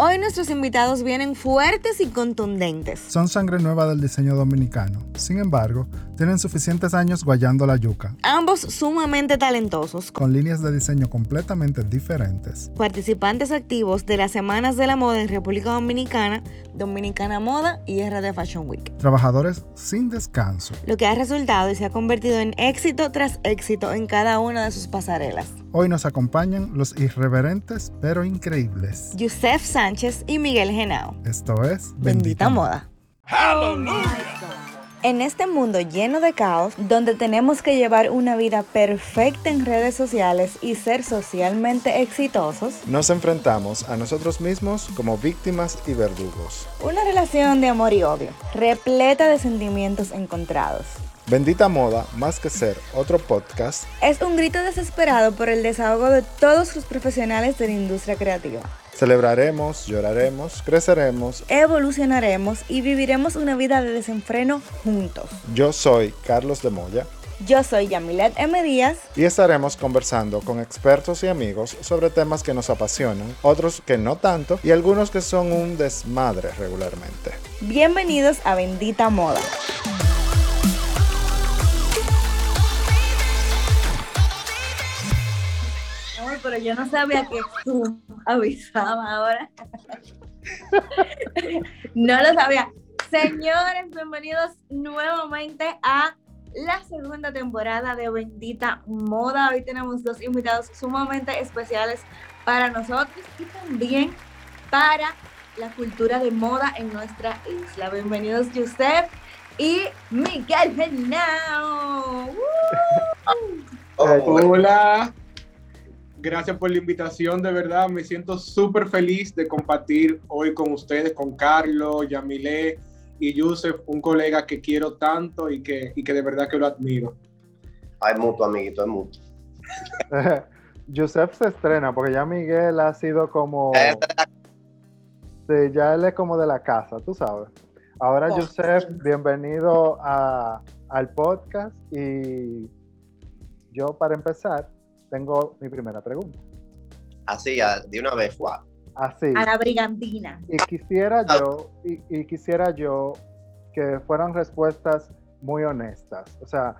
Hoy nuestros invitados vienen fuertes y contundentes. Son sangre nueva del diseño dominicano. Sin embargo, tienen suficientes años guayando la yuca. Ambos sumamente talentosos. Con líneas de diseño completamente diferentes. Participantes activos de las Semanas de la Moda en República Dominicana, Dominicana Moda y RD Fashion Week. Trabajadores sin descanso. Lo que ha resultado y se ha convertido en éxito tras éxito en cada una de sus pasarelas. Hoy nos acompañan los irreverentes pero increíbles. Yusef Sánchez y Miguel Genao. Esto es Bendita, Moda. En este mundo lleno de caos, donde tenemos que llevar una vida perfecta en redes sociales y ser socialmente exitosos, nos enfrentamos a nosotros mismos como víctimas y verdugos. Una relación de amor y odio, repleta de sentimientos encontrados. Bendita Moda, más que ser otro podcast, es un grito desesperado por el desahogo de todos los profesionales de la industria creativa. Celebraremos, lloraremos, creceremos, evolucionaremos y viviremos una vida de desenfreno juntos. Yo soy Carlos de Moya. Yo soy Yamilet M. Díaz. Y estaremos conversando con expertos y amigos sobre temas que nos apasionan, otros que no tanto y algunos que son un desmadre regularmente. Bienvenidos a Bendita Moda. Pero yo no sabía que tú avisabas ahora. no lo sabía. Señores, bienvenidos nuevamente a la segunda temporada de Bendita Moda. Hoy tenemos dos invitados sumamente especiales para nosotros y también para la cultura de moda en nuestra isla. Bienvenidos, Josep y Miguel Genao. Hola. Gracias por la invitación, de verdad. Me siento súper feliz de compartir hoy con ustedes, con Carlos, Yamilé y Yusef, un colega que quiero tanto y que, y que de verdad que lo admiro. Hay mutuo, amiguito, hay mutuo. Yusef se estrena porque ya Miguel ha sido como... Sí, ya él es como de la casa, tú sabes. Ahora, Yusef, bienvenido a, al podcast y yo para empezar tengo mi primera pregunta. Así, de una vez, fue. Así. A la brigantina. Y quisiera ah. yo, y, quisiera yo que fueran respuestas muy honestas. O sea,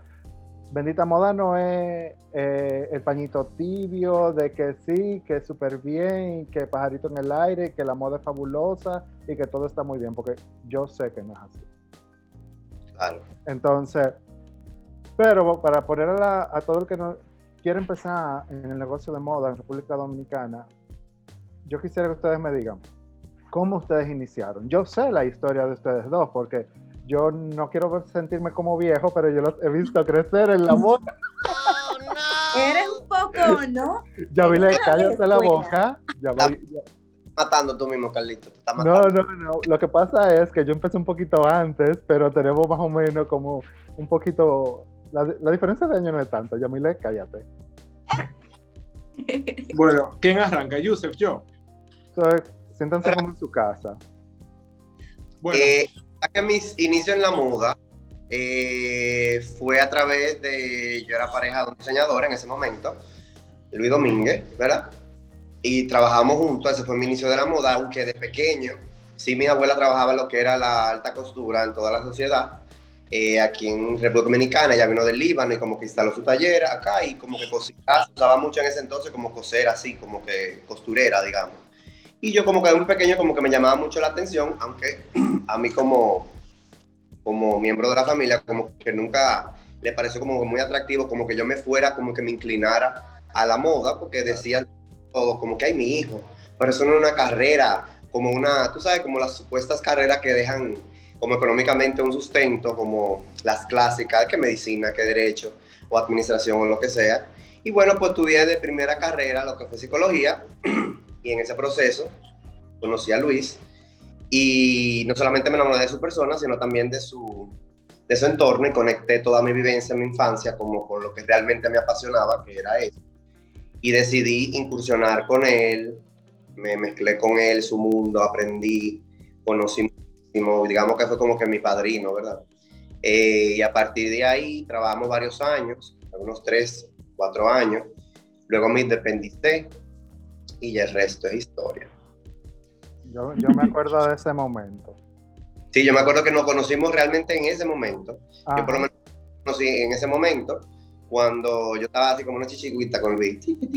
Bendita Moda no es eh, el pañito tibio de que sí, que es súper bien, que pajarito en el aire, que la moda es fabulosa y que todo está muy bien, porque yo sé que no es así. Claro. Entonces, pero para poner a, a todo el que no, quiero empezar en el negocio de moda en República Dominicana, yo quisiera que ustedes me digan cómo ustedes iniciaron. Yo sé la historia de ustedes dos, porque yo no quiero sentirme como viejo, pero yo los he visto crecer en la moda. Eres un poco, ¿no? Ya vi la cállate la boca. Ya matando tú mismo, Carlito. no, no, no. Lo que pasa es que yo empecé un poquito antes, pero tenemos más o menos como un poquito la, diferencia de año no es tanto, Yamile, cállate. Bueno, ¿quién arranca? Yusef, yo. Entonces, siéntanse como en su casa. Bueno. Eh, que mis inicios en la moda eh, fue a través de. Yo era pareja de un diseñador en ese momento, Luis Domínguez, ¿verdad? Y trabajamos juntos, ese fue mi inicio de la moda, aunque de pequeño, sí, mi abuela trabajaba en lo que era la alta costura en toda la sociedad. Eh, aquí en República Dominicana, ella vino del Líbano y como que instaló su taller acá y como que cosía, usaba mucho en ese entonces como coser así, como que costurera, digamos. Y yo como que de un pequeño como que me llamaba mucho la atención, aunque a mí como, como miembro de la familia como que nunca le pareció como muy atractivo, como que yo me fuera, como que me inclinara a la moda, porque decían todo, como que hay mi hijo, pero eso no es una carrera, como una, tú sabes, como las supuestas carreras que dejan como económicamente un sustento, como las clásicas, que medicina, que derecho, o administración, o lo que sea. Y bueno, pues estudié de primera carrera lo que fue psicología, y en ese proceso conocí a Luis, y no solamente me enamoré de su persona, sino también de su, de su entorno, y conecté toda mi vivencia en mi infancia como con lo que realmente me apasionaba, que era eso. Y decidí incursionar con él, me mezclé con él, su mundo, aprendí, conocí digamos que fue como que mi padrino, ¿verdad? Eh, y a partir de ahí trabajamos varios años, algunos tres, cuatro años. Luego me independicé y ya el resto es historia. Yo, yo me acuerdo de ese momento. Sí, yo me acuerdo que nos conocimos realmente en ese momento. Yo por lo menos conocí en ese momento, cuando yo estaba así como una chichiguita con Luis. sí, sí,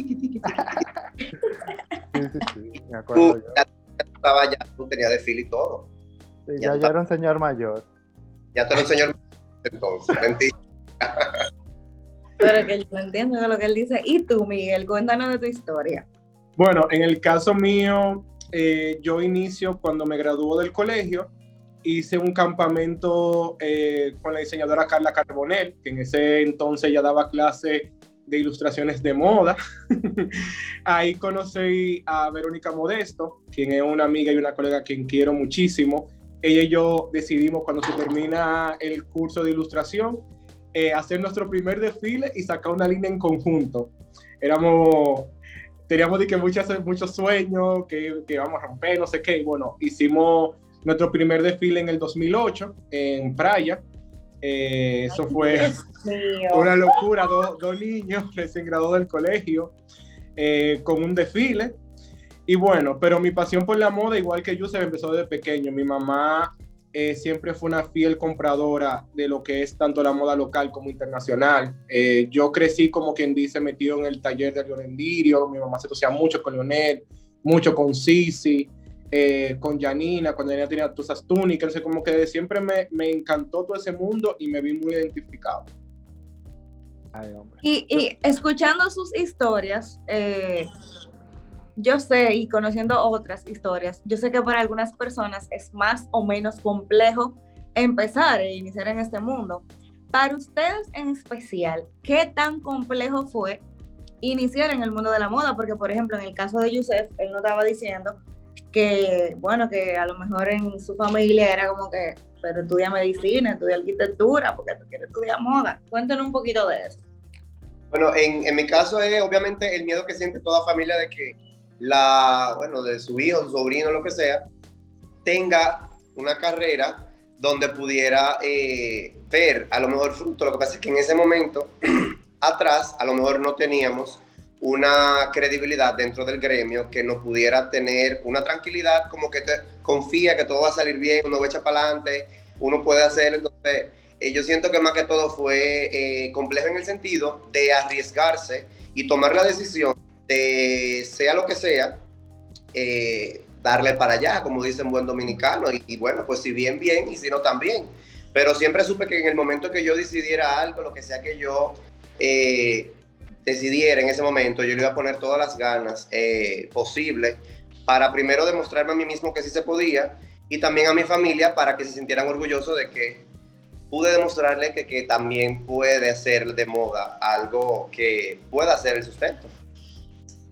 sí, me acuerdo. Tú, ya, estaba, ya tú tenías desfile y todo. Sí, ya, ya, era un señor mayor. Ya tú eres un señor mayor entonces, mentira. Pero que yo no entiendo lo que él dice. Y tú, Miguel, cuéntanos de tu historia. Bueno, en el caso mío, eh, yo inicio cuando me graduó del colegio, hice un campamento eh, con la diseñadora Carla Carbonell, que en ese entonces ya daba clase de ilustraciones de moda. Ahí conocí a Verónica Modesto, quien es una amiga y una colega quien quiero muchísimo. Ella y yo decidimos cuando se termina el curso de ilustración eh, hacer nuestro primer desfile y sacar una línea en conjunto. Éramos teníamos de que muchos, muchos sueños, que, que vamos a romper, no sé qué. Y bueno, hicimos nuestro primer desfile en el 2008 en Praia. Eh, eso fue una locura, dos niños recién graduados del colegio eh, con un desfile. Y bueno, pero mi pasión por la moda, igual que yo, se empezó desde pequeño. Mi mamá eh, siempre fue una fiel compradora de lo que es tanto la moda local como internacional. Eh, yo crecí, como quien dice, metido en el taller de Leonel Lirio. Mi mamá se asociaba mucho con Leonel, mucho con Sisi, eh, con Janina, cuando Janina tenía todas esas túnicas. como que siempre me, me, encantó todo ese mundo y me vi muy identificado. y, y, escuchando sus historias, yo sé, y conociendo otras historias, yo sé que para algunas personas es más o menos complejo empezar e iniciar en este mundo. Para ustedes en especial, ¿qué tan complejo fue iniciar en el mundo de la moda? Porque, por ejemplo, en el caso de Yusef, él nos estaba diciendo que, bueno, que a lo mejor en su familia era como que, pero estudia medicina, estudia arquitectura, porque tú quieres estudiar moda. Cuéntanos un poquito de eso. Bueno, en, en mi caso es obviamente el miedo que siente toda familia de que la, bueno, de su hijo, sobrino, lo que sea, tenga una carrera donde pudiera eh, ver a lo mejor fruto. Lo que pasa es que en ese momento, atrás, a lo mejor no teníamos una credibilidad dentro del gremio que nos pudiera tener una tranquilidad, como que te confía que todo va a salir bien, uno va a echar para adelante, uno puede hacer. Entonces, eh, yo siento que más que todo fue eh, complejo en el sentido de arriesgarse y tomar la decisión sea lo que sea, eh, darle para allá, como dicen buen dominicano, y, bueno, pues si bien, bien, y si no, también. Pero siempre supe que en el momento que yo decidiera algo, lo que sea que yo eh, decidiera en ese momento, yo le iba a poner todas las ganas eh, posibles para primero demostrarme a mí mismo que sí se podía y también a mi familia para que se sintieran orgullosos de que pude demostrarle que, que también puede ser de moda algo que pueda ser el sustento.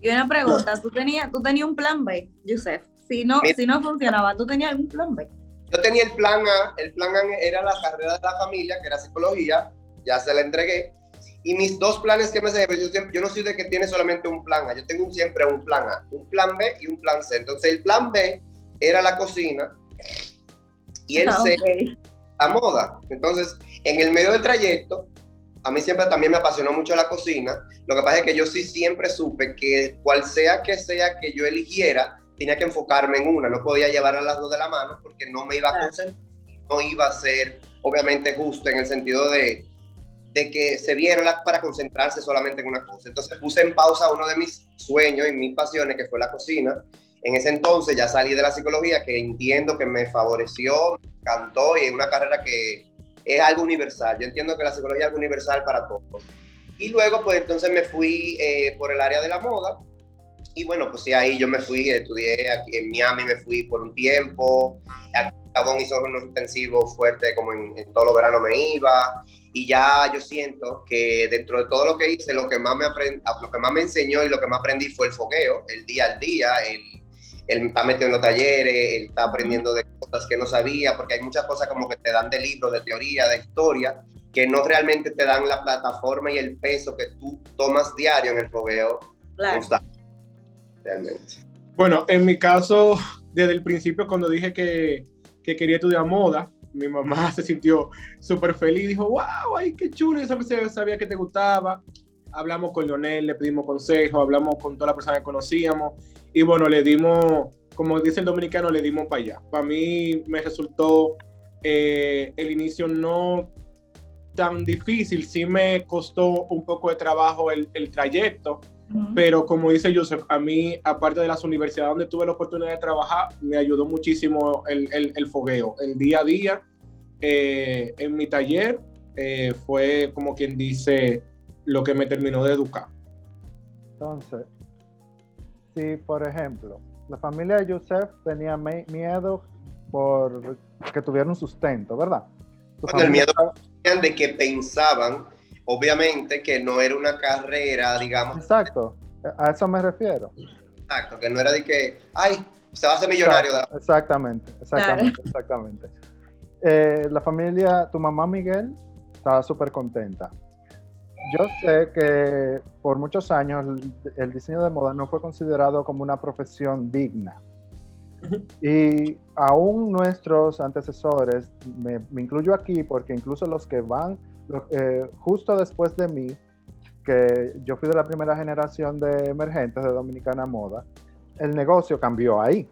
Y una pregunta, ¿tú tenías, tú tenías un plan B, Yusef? Si no, si no funcionaba, ¿tú tenías algún plan B? Yo tenía el plan A, el plan A era la carrera de la familia, que era psicología, ya se la entregué. Y mis dos planes que me se yo, yo no soy de que tiene solamente un plan A, yo tengo siempre un plan A, un plan B y un plan C. Entonces el plan B era la cocina y el ah, C, la moda. Entonces, en el medio del trayecto, a mí siempre también me apasionó mucho la cocina. Lo que pasa es que yo sí siempre supe que cual sea que sea que yo eligiera, tenía que enfocarme en una. No podía llevar a las dos de la mano porque no me iba a no iba a ser obviamente justo en el sentido de, de que se viera para concentrarse solamente en una cosa. Entonces puse en pausa uno de mis sueños y mis pasiones, que fue la cocina. En ese entonces ya salí de la psicología, que entiendo que me favoreció, me encantó y es una carrera que es algo universal. Yo entiendo que la psicología es algo universal para todos. Y luego, pues entonces me fui eh, por el área de la moda. Y bueno, pues sí, ahí yo me fui, estudié aquí en Miami, me fui por un tiempo. Gabón hizo unos intensivos fuertes, como en, en todos los veranos me iba. Y ya yo siento que dentro de todo lo que hice, lo que más me, aprend, lo que más me enseñó y lo que más aprendí fue el fogueo, el día al día, el, él está metido en los talleres, él está aprendiendo de cosas que no sabía, porque hay muchas cosas como que te dan de libros, de teoría, de historia, que no realmente te dan la plataforma y el peso que tú tomas diario en el fogueo. Claro. Realmente. Bueno, en mi caso, desde el principio, cuando dije que, que quería estudiar moda, mi mamá se sintió súper feliz, dijo, wow, ay, qué chulo, yo sabía que te gustaba. Hablamos con Leonel, le pedimos consejo, hablamos con toda la persona que conocíamos y bueno, le dimos como dice el dominicano, le dimos para allá. Para mí me resultó eh, el inicio no tan difícil, sí me costó un poco de trabajo el, el trayecto, pero como dice Joseph, a mí, aparte de las universidades donde tuve la oportunidad de trabajar, me ayudó muchísimo el, el, el fogueo, el día a día. Eh, en mi taller eh, fue como quien dice lo que me terminó de educar. Entonces, si por ejemplo, la familia de Joseph tenía miedo por que tuvieran un sustento, ¿verdad? el miedo de que pensaban, obviamente, que no era una carrera, digamos. Exacto, a eso me refiero. Exacto, que no era de que, ay, se va a hacer millonario. Exactamente, exactamente, exactamente. Eh, la familia, tu mamá Miguel, estaba súper contenta. Yo sé que por muchos años el diseño de moda no fue considerado como una profesión digna. Y aún nuestros antecesores, me, incluyo aquí porque incluso los que van eh, justo después de mí, que yo fui de la primera generación de emergentes de Dominicana Moda, el negocio cambió ahí.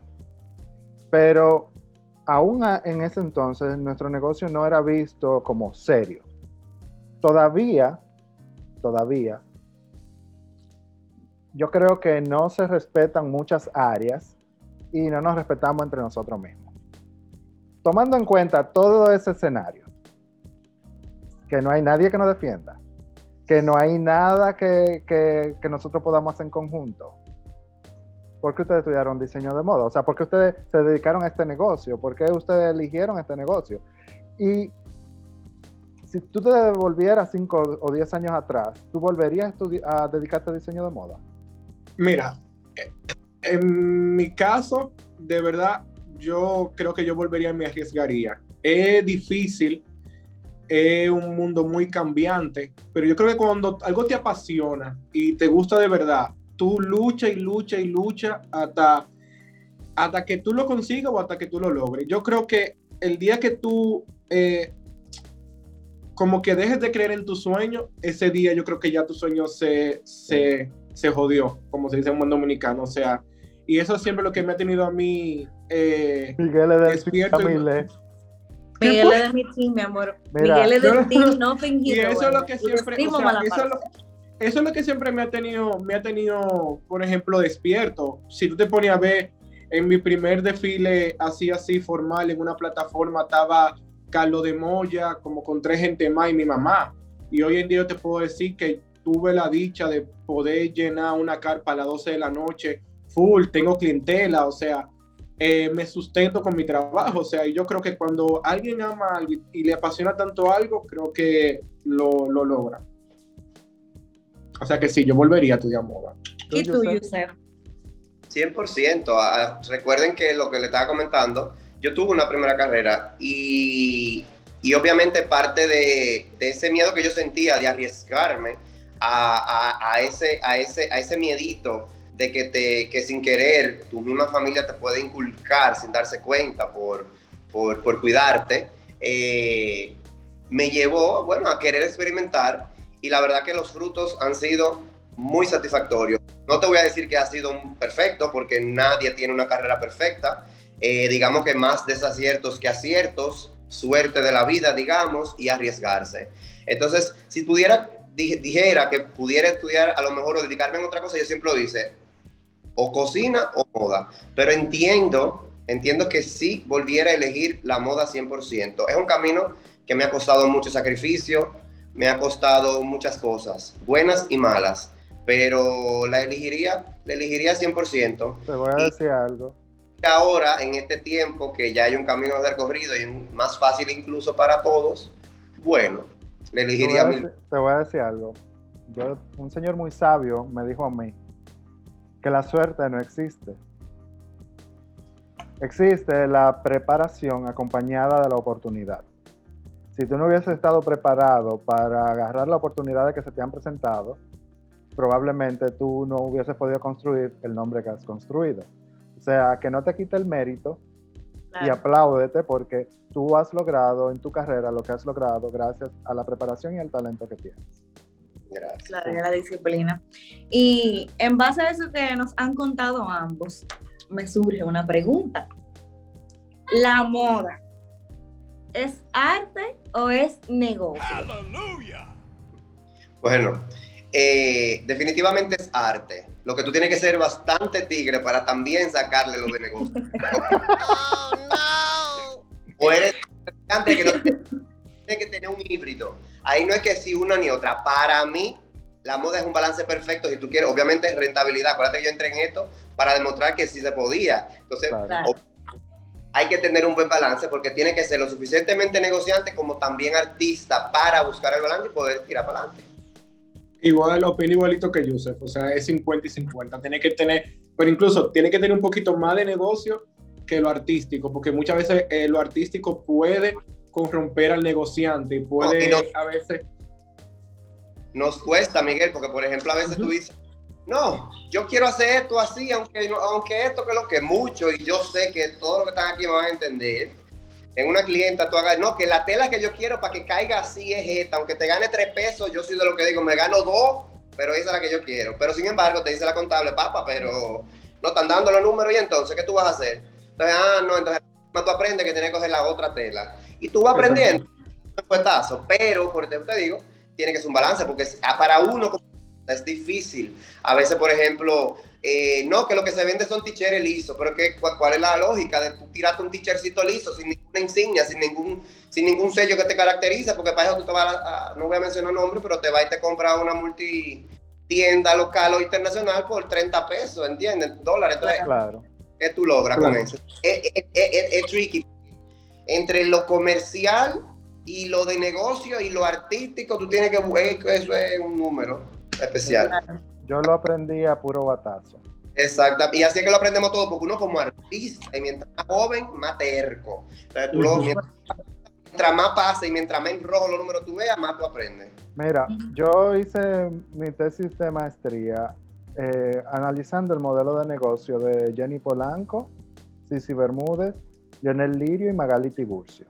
Pero aún en ese entonces nuestro negocio no era visto como serio. Todavía, todavía, yo creo que no se respetan muchas áreas y no nos respetamos entre nosotros mismos. Tomando en cuenta todo ese escenario, que no hay nadie que nos defienda, que no hay nada que, que, nosotros podamos hacer en conjunto. ¿Por qué ustedes estudiaron diseño de moda? O sea, ¿por qué ustedes se dedicaron a este negocio? ¿Por qué ustedes eligieron este negocio? Y si tú te devolvieras 5 o 10 años atrás, ¿tú volverías a, a dedicarte a diseño de moda? Mira, en mi caso, de verdad, yo creo que yo volvería y me arriesgaría. Es difícil, es un mundo muy cambiante, pero yo creo que cuando algo te apasiona y te gusta de verdad, tú lucha y lucha y lucha hasta, hasta que tú lo consigas o hasta que tú lo logres. Yo creo que el día que tú eh, como que dejes de creer en tu sueño, ese día yo creo que ya tu sueño se, se, se jodió, como se dice en buen dominicano. O sea, y eso es siempre lo que me ha tenido a mí eh, Miguel es de despierto. Miguel es de mi team, mi amor. Miguel es del team, no fingido. Y eso es lo que siempre, o sea, eso, es lo, eso es lo que siempre me ha tenido, me ha tenido, por ejemplo, despierto. Si tú te ponías a ver en mi primer desfile así, así, formal, en una plataforma, estaba Carlos de Moya, como con tres gente más y mi mamá. Y hoy en día te puedo decir que tuve la dicha de poder llenar una carpa a las 12 de la noche full, tengo clientela, o sea, eh, me sustento con mi trabajo, o sea, y yo creo que cuando alguien ama algo y, le apasiona tanto algo, creo que lo, lo, logra. O sea que sí, yo volvería a estudiar moda. ¿Y tú, Yusef? 100%. Ah, recuerden que lo que le estaba comentando, yo tuve una primera carrera y, y obviamente parte de, ese miedo que yo sentía de arriesgarme a, a, a, ese, a, ese, a ese miedito de que, te, que sin querer tu misma familia te puede inculcar sin darse cuenta por, por, por cuidarte, eh, me llevó, bueno, a querer experimentar y la verdad que los frutos han sido muy satisfactorios. No te voy a decir que ha sido perfecto porque nadie tiene una carrera perfecta. Eh, digamos que más desaciertos que aciertos, suerte de la vida, digamos, y arriesgarse. Entonces, si pudiera, dijera que pudiera estudiar a lo mejor o dedicarme a otra cosa, yo siempre lo dice, o cocina o moda. Pero entiendo, entiendo que sí volviera a elegir la moda 100%. Es un camino que me ha costado mucho sacrificio, me ha costado muchas cosas, buenas y malas, pero la elegiría, la elegiría 100%. Te voy a decir algo. Ahora, en este tiempo que ya hay un camino recorrido y más fácil incluso para todos, bueno, le elegiría... Te voy te voy a decir algo. Yo, un señor muy sabio me dijo a mí, que la suerte no existe. Existe la preparación acompañada de la oportunidad. Si tú no hubieses estado preparado para agarrar la oportunidad que se te han presentado, probablemente tú no hubieses podido construir el nombre que has construido. O sea, que no te quite el mérito y apláudete porque tú has logrado en tu carrera lo que has logrado gracias a la preparación y al talento que tienes. Gracias. La, la disciplina. Y en base a eso que nos han contado ambos, me surge una pregunta. ¿La moda es arte o es negocio? Bueno, eh, definitivamente es arte. Lo que tú tienes que ser bastante tigre para también sacarle lo de negocio. oh, no. O eres que no tiene que tener un híbrido. Ahí no es que si una ni otra. Para mí, la moda es un balance perfecto. Si tú quieres, obviamente, rentabilidad. Acuérdate que yo entré en esto para demostrar que sí se podía. Entonces, hay que tener un buen balance porque tiene que ser lo suficientemente negociante como también artista para buscar el balance y poder tirar para adelante. Igual, opino igualito que Yusef, o sea, es 50 y 50. Tiene que tener, pero incluso tiene que tener un poquito más de negocio que lo artístico, porque muchas veces eh, lo artístico puede corromper al negociante y puede a veces... Nos cuesta, Miguel, porque por ejemplo a veces tú dices, no, yo quiero hacer esto así, aunque, aunque esto que lo que mucho, y yo sé que todos los que están aquí me van a entender, en una clienta tú hagas, no, que la tela que yo quiero para que caiga así es esta, aunque te gane tres pesos, yo soy de lo que digo, me gano dos, pero esa es la que yo quiero. Pero sin embargo, te dice la contable, papá, pero no están dando los números y entonces, ¿qué tú vas a hacer? Entonces, ah, no, entonces tú aprendes que tienes que coger la otra tela. Y tú vas aprendiendo, pero, por te digo, tiene que ser un balance, porque para uno es difícil. A veces, por ejemplo, eh, no, que lo que se vende son t-shirts lisos, pero que, ¿cuál es la lógica de tirarte un t-shirtcito liso sin ninguna insignia, sin ningún, sin ningún sello que te caracteriza? Porque para eso tú te vas a, no voy a mencionar nombre, pero te vas y te compras una multi tienda local o internacional por 30 pesos, ¿entiendes? Dólares. Entonces, claro. ¿qué tú logras con eso? Es, tricky. Entre lo comercial y lo de negocio y lo artístico, tú tienes que buscar, eso es un número especial. Yo lo aprendí a puro batazo. Exacto, y así es que lo aprendemos todo, porque uno como artista, y mientras más joven, más terco. mientras, más pasa y mientras más rojo los números tú veas, más tú aprendes. Mira, yo hice mi tesis de maestría eh, analizando el modelo de negocio de Jenny Polanco, Cici Bermúdez, Lionel Lirio y Magali Tiburcio.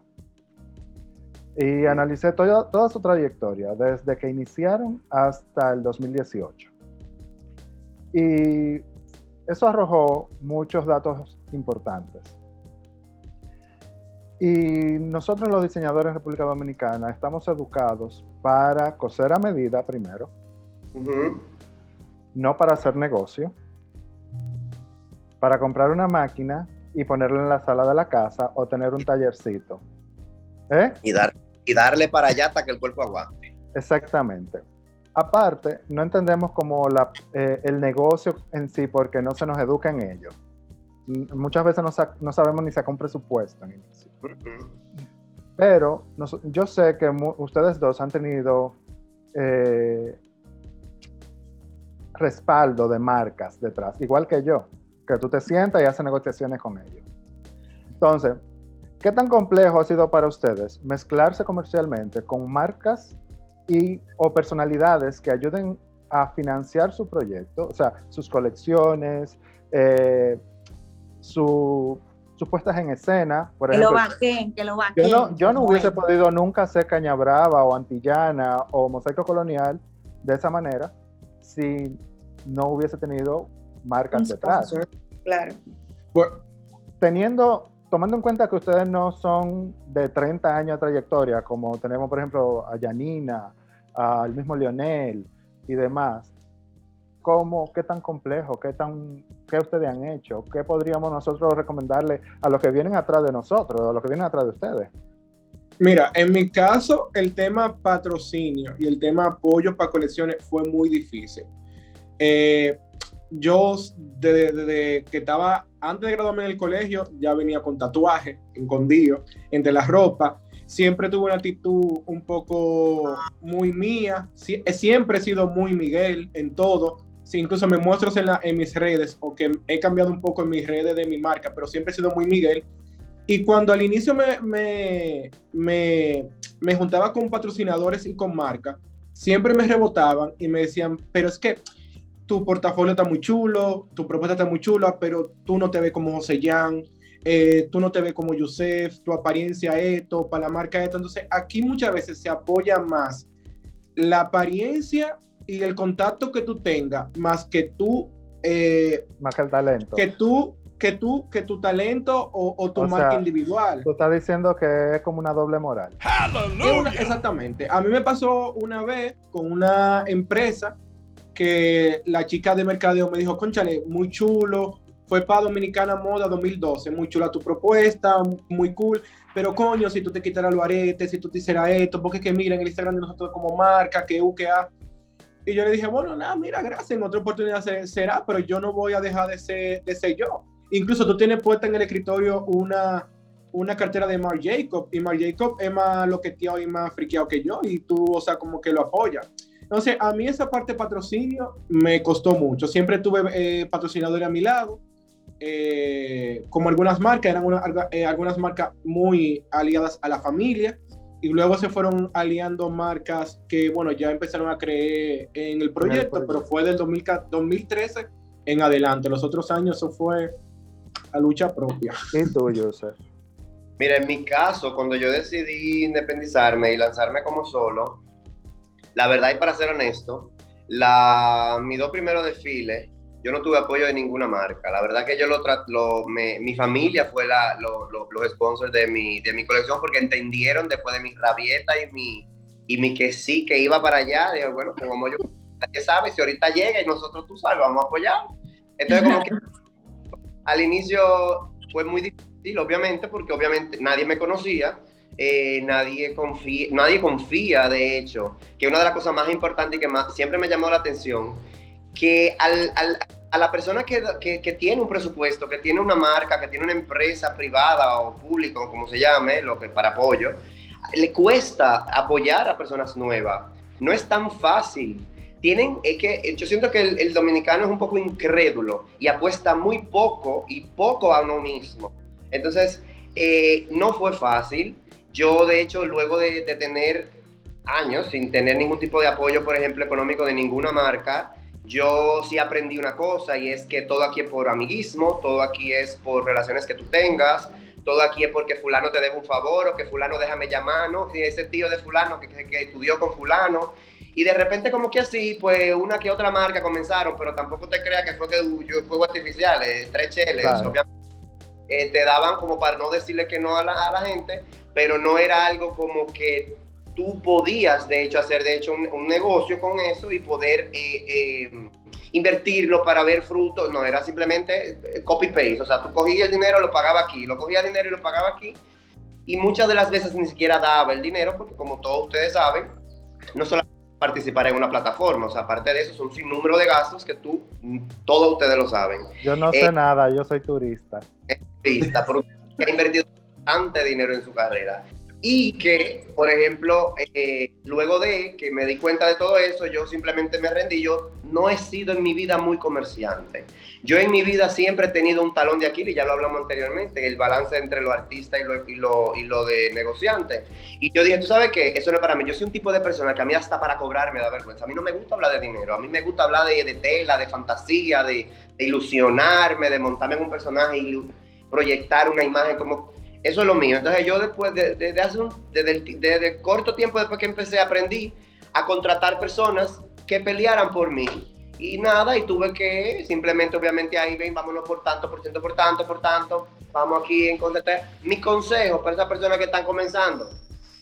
Y analicé toda su trayectoria, desde que iniciaron hasta el 2018. Y eso arrojó muchos datos importantes. Y nosotros los diseñadores en República Dominicana estamos educados para coser a medida primero, no para hacer negocio, para comprar una máquina y ponerla en la sala de la casa o tener un tallercito. ¿Eh? Y, dar, y darle para allá hasta que el cuerpo aguante. Exactamente. Aparte, no entendemos como la, eh, el negocio en sí porque no se nos educa en ello. Muchas veces no, sabemos ni sacar un presupuesto en. Pero yo sé que ustedes dos han tenido eh, respaldo de marcas detrás, igual que yo, que tú te sientas y haces negociaciones con ellos. Entonces, ¿qué tan complejo ha sido para ustedes mezclarse comercialmente con marcas y o personalidades que ayuden a financiar su proyecto, o sea, sus colecciones, eh, sus puestas en escena. Por que lo bajeen, que lo bajeen. Yo no, yo no hubiese podido nunca hacer Caña Brava o Antillana o Mosaico Colonial de esa manera si no hubiese tenido marcas detrás. Claro. teniendo tomando en cuenta que ustedes no son de 30 años de trayectoria, como tenemos, por ejemplo, a Janina, al mismo Lionel y demás, ¿cómo, qué tan complejo, qué, tan, qué ustedes han hecho? ¿Qué podríamos nosotros recomendarle a los que vienen atrás de nosotros, a los que vienen atrás de ustedes? Mira, en mi caso, el tema patrocinio y el tema apoyo para colecciones fue muy difícil. Eh, yo, desde, que estaba, antes de graduarme en el colegio, ya venía con tatuaje, escondido, entre la ropa. Siempre tuve una actitud un poco muy mía. Eh, siempre he sido muy Miguel en todo. incluso me muestro en, en mis redes, o que he cambiado un poco en mis redes de mi marca, pero siempre he sido muy Miguel. Y cuando al inicio me, me, me, me juntaba con patrocinadores y con marcas, siempre me rebotaban y me decían, pero es que tu portafolio está muy chulo, tu propuesta está muy chula, pero tú no te ves como José Jan, eh, tú no te ves como Yusef, tu apariencia esto, para la marca esto. Entonces, aquí muchas veces se apoya más la apariencia y el contacto que tú tengas, más que tú... Eh, más que el talento. Que tú que tú, que tu talento o, tu marca individual. Tú estás diciendo que es como una doble moral. exactamente. A mí me pasó una vez con una empresa que la chica de mercadeo me dijo, conchale, muy chulo, fue para Dominicana Moda 2012, muy chula tu propuesta, muy cool, pero coño, si tú te quitaras los aretes, si tú te hicieras esto, porque es que miren el Instagram de nosotros como marca, que U, que A. Y yo le dije, bueno, nada, mira, gracias, en otra oportunidad será, pero yo no voy a dejar de ser, de ser yo. Incluso tú tienes puesta en el escritorio una, una cartera de Marc Jacob, y Marc Jacob es más loqueteado y más friqueado que yo, y tú, o sea, como que lo apoyas. Entonces, a mí esa parte de patrocinio me costó mucho. Siempre tuve eh, patrocinadores a mi lado, eh, como algunas marcas, eran eh, algunas marcas muy aliadas a la familia, y luego se fueron aliando marcas que, bueno, ya empezaron a creer en el proyecto, pero fue del 2013 en adelante. Los otros años eso fue a lucha propia. ¿Y tú, Joseph? Mira, en mi caso, cuando yo decidí independizarme y lanzarme como solo, la verdad y para ser honesto, la, mis dos primeros desfiles, yo no tuve apoyo de ninguna marca. La verdad que yo lo, lo mi familia fue la, los sponsors de mi, de mi colección porque entendieron después de mi rabieta y mi, y mi que sí, que iba para allá. Digo, bueno, pues como yo, nadie sabe, si ahorita llega y nosotros, tú sabes, vamos a apoyar. Entonces, como que al inicio fue muy difícil, obviamente, porque obviamente nadie me conocía. Eh, nadie, confía, nadie confía, de hecho, que una de las cosas más importantes y que más, siempre me llamó la atención, que al, al, a la persona que, que, que, tiene un presupuesto, que tiene una marca, que tiene una empresa privada o pública, como se llame, lo que para apoyo, le cuesta apoyar a personas nuevas. No es tan fácil tienen, es que yo siento que el, dominicano es un poco incrédulo y apuesta muy poco y poco a uno mismo. Entonces, eh, no fue fácil. Yo, de hecho, luego de, tener años sin tener ningún tipo de apoyo, por ejemplo, económico de ninguna marca, yo sí aprendí una cosa y es que todo aquí es por amiguismo, todo aquí es por relaciones que tú tengas, todo aquí es porque fulano te debe un favor o que fulano déjame llamar, ¿no? Si ese tío de fulano que, que estudió con fulano. Y de repente como que así, pues una que otra marca comenzaron, pero tampoco te creas que fue que yo fuego artificial, tres cheles, eh, te daban como para no decirle que no a la, gente, pero no era algo como que tú podías de hecho hacer de hecho un, negocio con eso y poder eh, eh, invertirlo para ver frutos, no, era simplemente copy-paste, o sea, tú cogías el dinero, lo pagaba aquí, lo cogías el dinero y lo pagaba aquí, y muchas de las veces ni siquiera daba el dinero, porque como todos ustedes saben, no solamente participar en una plataforma. O sea, aparte de eso, son un sinnúmero de gastos que tú, todos ustedes lo saben. Yo no sé eh, nada, yo soy turista. Turista, porque ha invertido bastante dinero en su carrera. Y que, por ejemplo, eh, luego de que me di cuenta de todo eso, yo simplemente me rendí. Yo no he sido en mi vida muy comerciante. Yo en mi vida siempre he tenido un talón de Aquiles, ya lo hablamos anteriormente, el balance entre lo artista y lo, y lo, y lo de negociante. Y yo dije, tú sabes qué, eso no es para mí. Yo soy un tipo de persona que a mí hasta para cobrar me da vergüenza. A mí no me gusta hablar de dinero, a mí me gusta hablar de, de tela, de fantasía, de, de, ilusionarme, de montarme en un personaje y proyectar una imagen como... Eso es lo mío. Entonces yo después, de, de hace un, desde, desde corto tiempo después que empecé, aprendí a contratar personas que pelearan por mí y nada, y tuve que simplemente, obviamente, ahí ven, vámonos por tanto, por ciento, por tanto, por tanto, vamos aquí en contestar. Mi consejo para esas personas que están comenzando,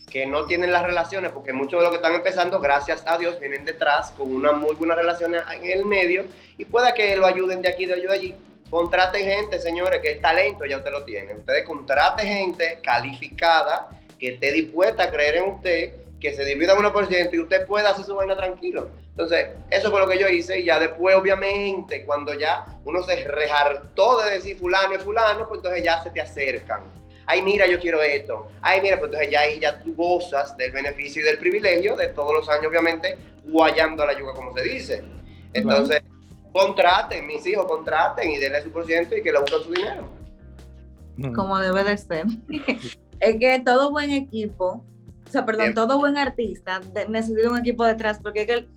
que no tienen las relaciones, porque muchos de los que están empezando, gracias a Dios, vienen detrás con una muy buena relación en el medio y pueda que lo ayuden de aquí, de allí. Contraten gente, señores, que el talento ya usted lo tiene. Ustedes contraten gente calificada que esté dispuesta a creer en usted que se divida en 1% y usted pueda hacer su vaina tranquilo. Entonces, eso fue lo que yo hice y ya después, obviamente, cuando ya uno se rejartó de decir fulano y fulano, pues entonces ya se te acercan. Ay, mira, yo quiero esto. Ay, mira, pues entonces ya ahí ya tú gozas del beneficio y del privilegio de todos los años, obviamente, guayando a la yuga, como se dice. Entonces, contraten, mis hijos, contraten y denle su por ciento y que le usen su dinero. Como debe de ser. es que todo buen equipo o sea, perdón, todo buen artista necesita un equipo detrás, porque es que,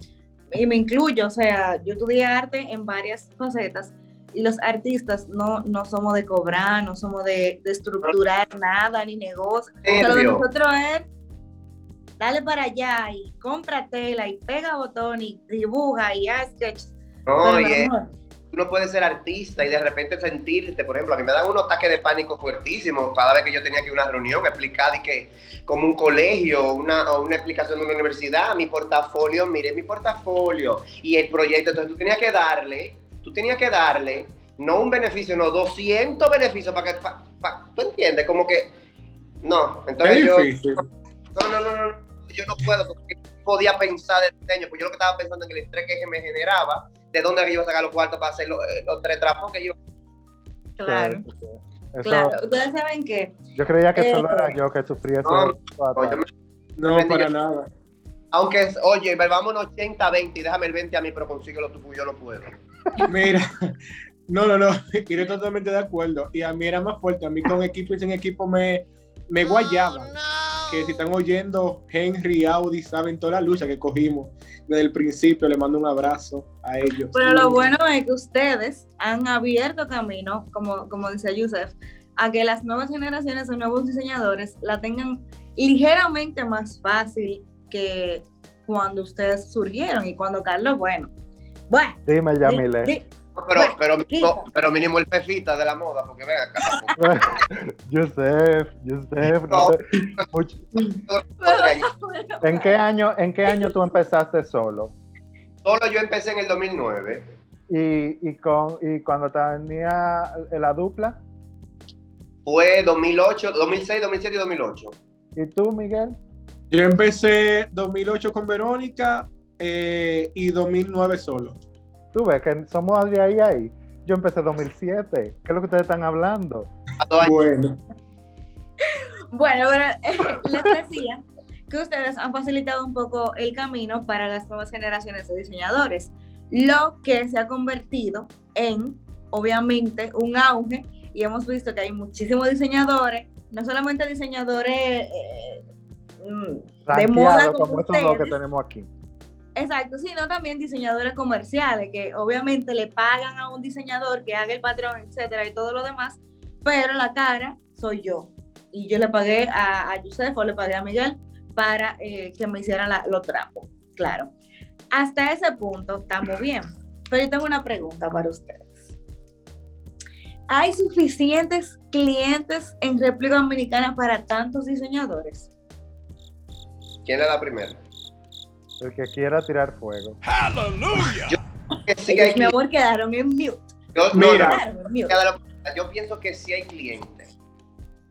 y me incluyo, o sea, yo estudié arte en varias facetas y los artistas no, no somos de cobrar, no somos de, estructurar nada, ni negocio. Lo de nosotros es dale para allá y compra tela y pega botón y dibuja y haz sketches. tú no puedes ser artista y de repente sentirte, por ejemplo, a mí me dan unos ataques de pánico fuertísimos cada vez que yo tenía que una reunión, explicar y que como un colegio una, o una explicación de una universidad, mi portafolio, mire mi portafolio y el proyecto, entonces tú tenías que darle, tú tenías que darle, no un beneficio, no, 200 beneficios para que, tú entiendes, como que, no, entonces yo, no, no, no, no, yo no puedo, porque podía pensar de diseño, pues yo lo que estaba pensando en el estrés que me generaba, de dónde yo iba a sacar los cuartos para hacer los, eh, tres trapos que yo. Claro. claro, ustedes saben que. Yo creía que solo era eh, yo que sufría eso. No, para nada. Aunque, oye, vámonos 80-20 y déjame el 20 a mí, pero consíguelo tú, yo no puedo. Mira, no, no, no, iré totalmente de acuerdo. Y a mí era más fuerte, a mí con equipo y sin equipo me, me guayaba. Que si están oyendo Henry, Audi, saben toda la lucha que cogimos desde el principio. Le mando un abrazo a ellos. Pero lo bueno es que ustedes han abierto camino, como, como dice Yusef, a que las nuevas generaciones o nuevos diseñadores la tengan ligeramente más fácil que cuando ustedes surgieron y cuando Carlos, bueno. Bueno. Dime, Yamile. Pero, pero, mínimo, pero mínimo el pefita de la moda, porque ven acá. Joseph, Joseph, no, ¿En qué año, en qué año tú empezaste solo? Solo yo empecé en el 2009. ¿Y, y, con, y cuando tenía la dupla? Fue 2008, 2006, 2007 y 2008. ¿Y tú, Miguel? Yo empecé 2008 con Verónica eh, y 2009 solo. Tú ves que somos de ahí ahí. Yo empecé en 2007. ¿Qué es lo que ustedes están hablando? Bueno. bueno, eh, les decía que ustedes han facilitado un poco el camino para las nuevas generaciones de diseñadores, lo que se ha convertido en, obviamente, un auge y hemos visto que hay muchísimos diseñadores, no solamente diseñadores eh, mm, de moda como, como que tenemos aquí Exacto, sino también diseñadores comerciales que obviamente le pagan a un diseñador que haga el patrón, etcétera, y todo lo demás, pero la cara soy yo. Y yo le pagué a, a Yusef o le pagué a Miguel para eh, que me hicieran los trapos, claro. Hasta ese punto estamos bien, pero yo tengo una pregunta para ustedes. ¿Hay suficientes clientes en República Dominicana para tantos diseñadores? ¿Quién es la primera? El que quiera tirar fuego. ¡Aleluya! Mi amor, quedaron en mute. Yo, Mira, yo pienso que sí hay clientes.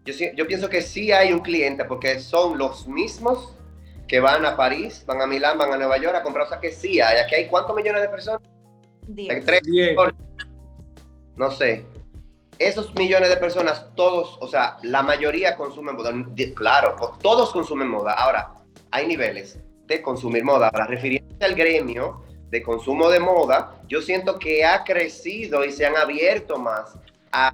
Yo, yo pienso que sí hay un cliente porque son los mismos que van a París, van a Milán, van a Nueva York a comprar. O sea que sí hay. Aquí hay cuántos millones de personas? Diez. Tres, no sé. Esos millones de personas, todos, o sea, la mayoría consumen moda. Claro, todos consumen moda. Ahora, hay niveles de consumir moda. Para refiriéndose al gremio de consumo de moda, yo siento que ha crecido y se han abierto más a,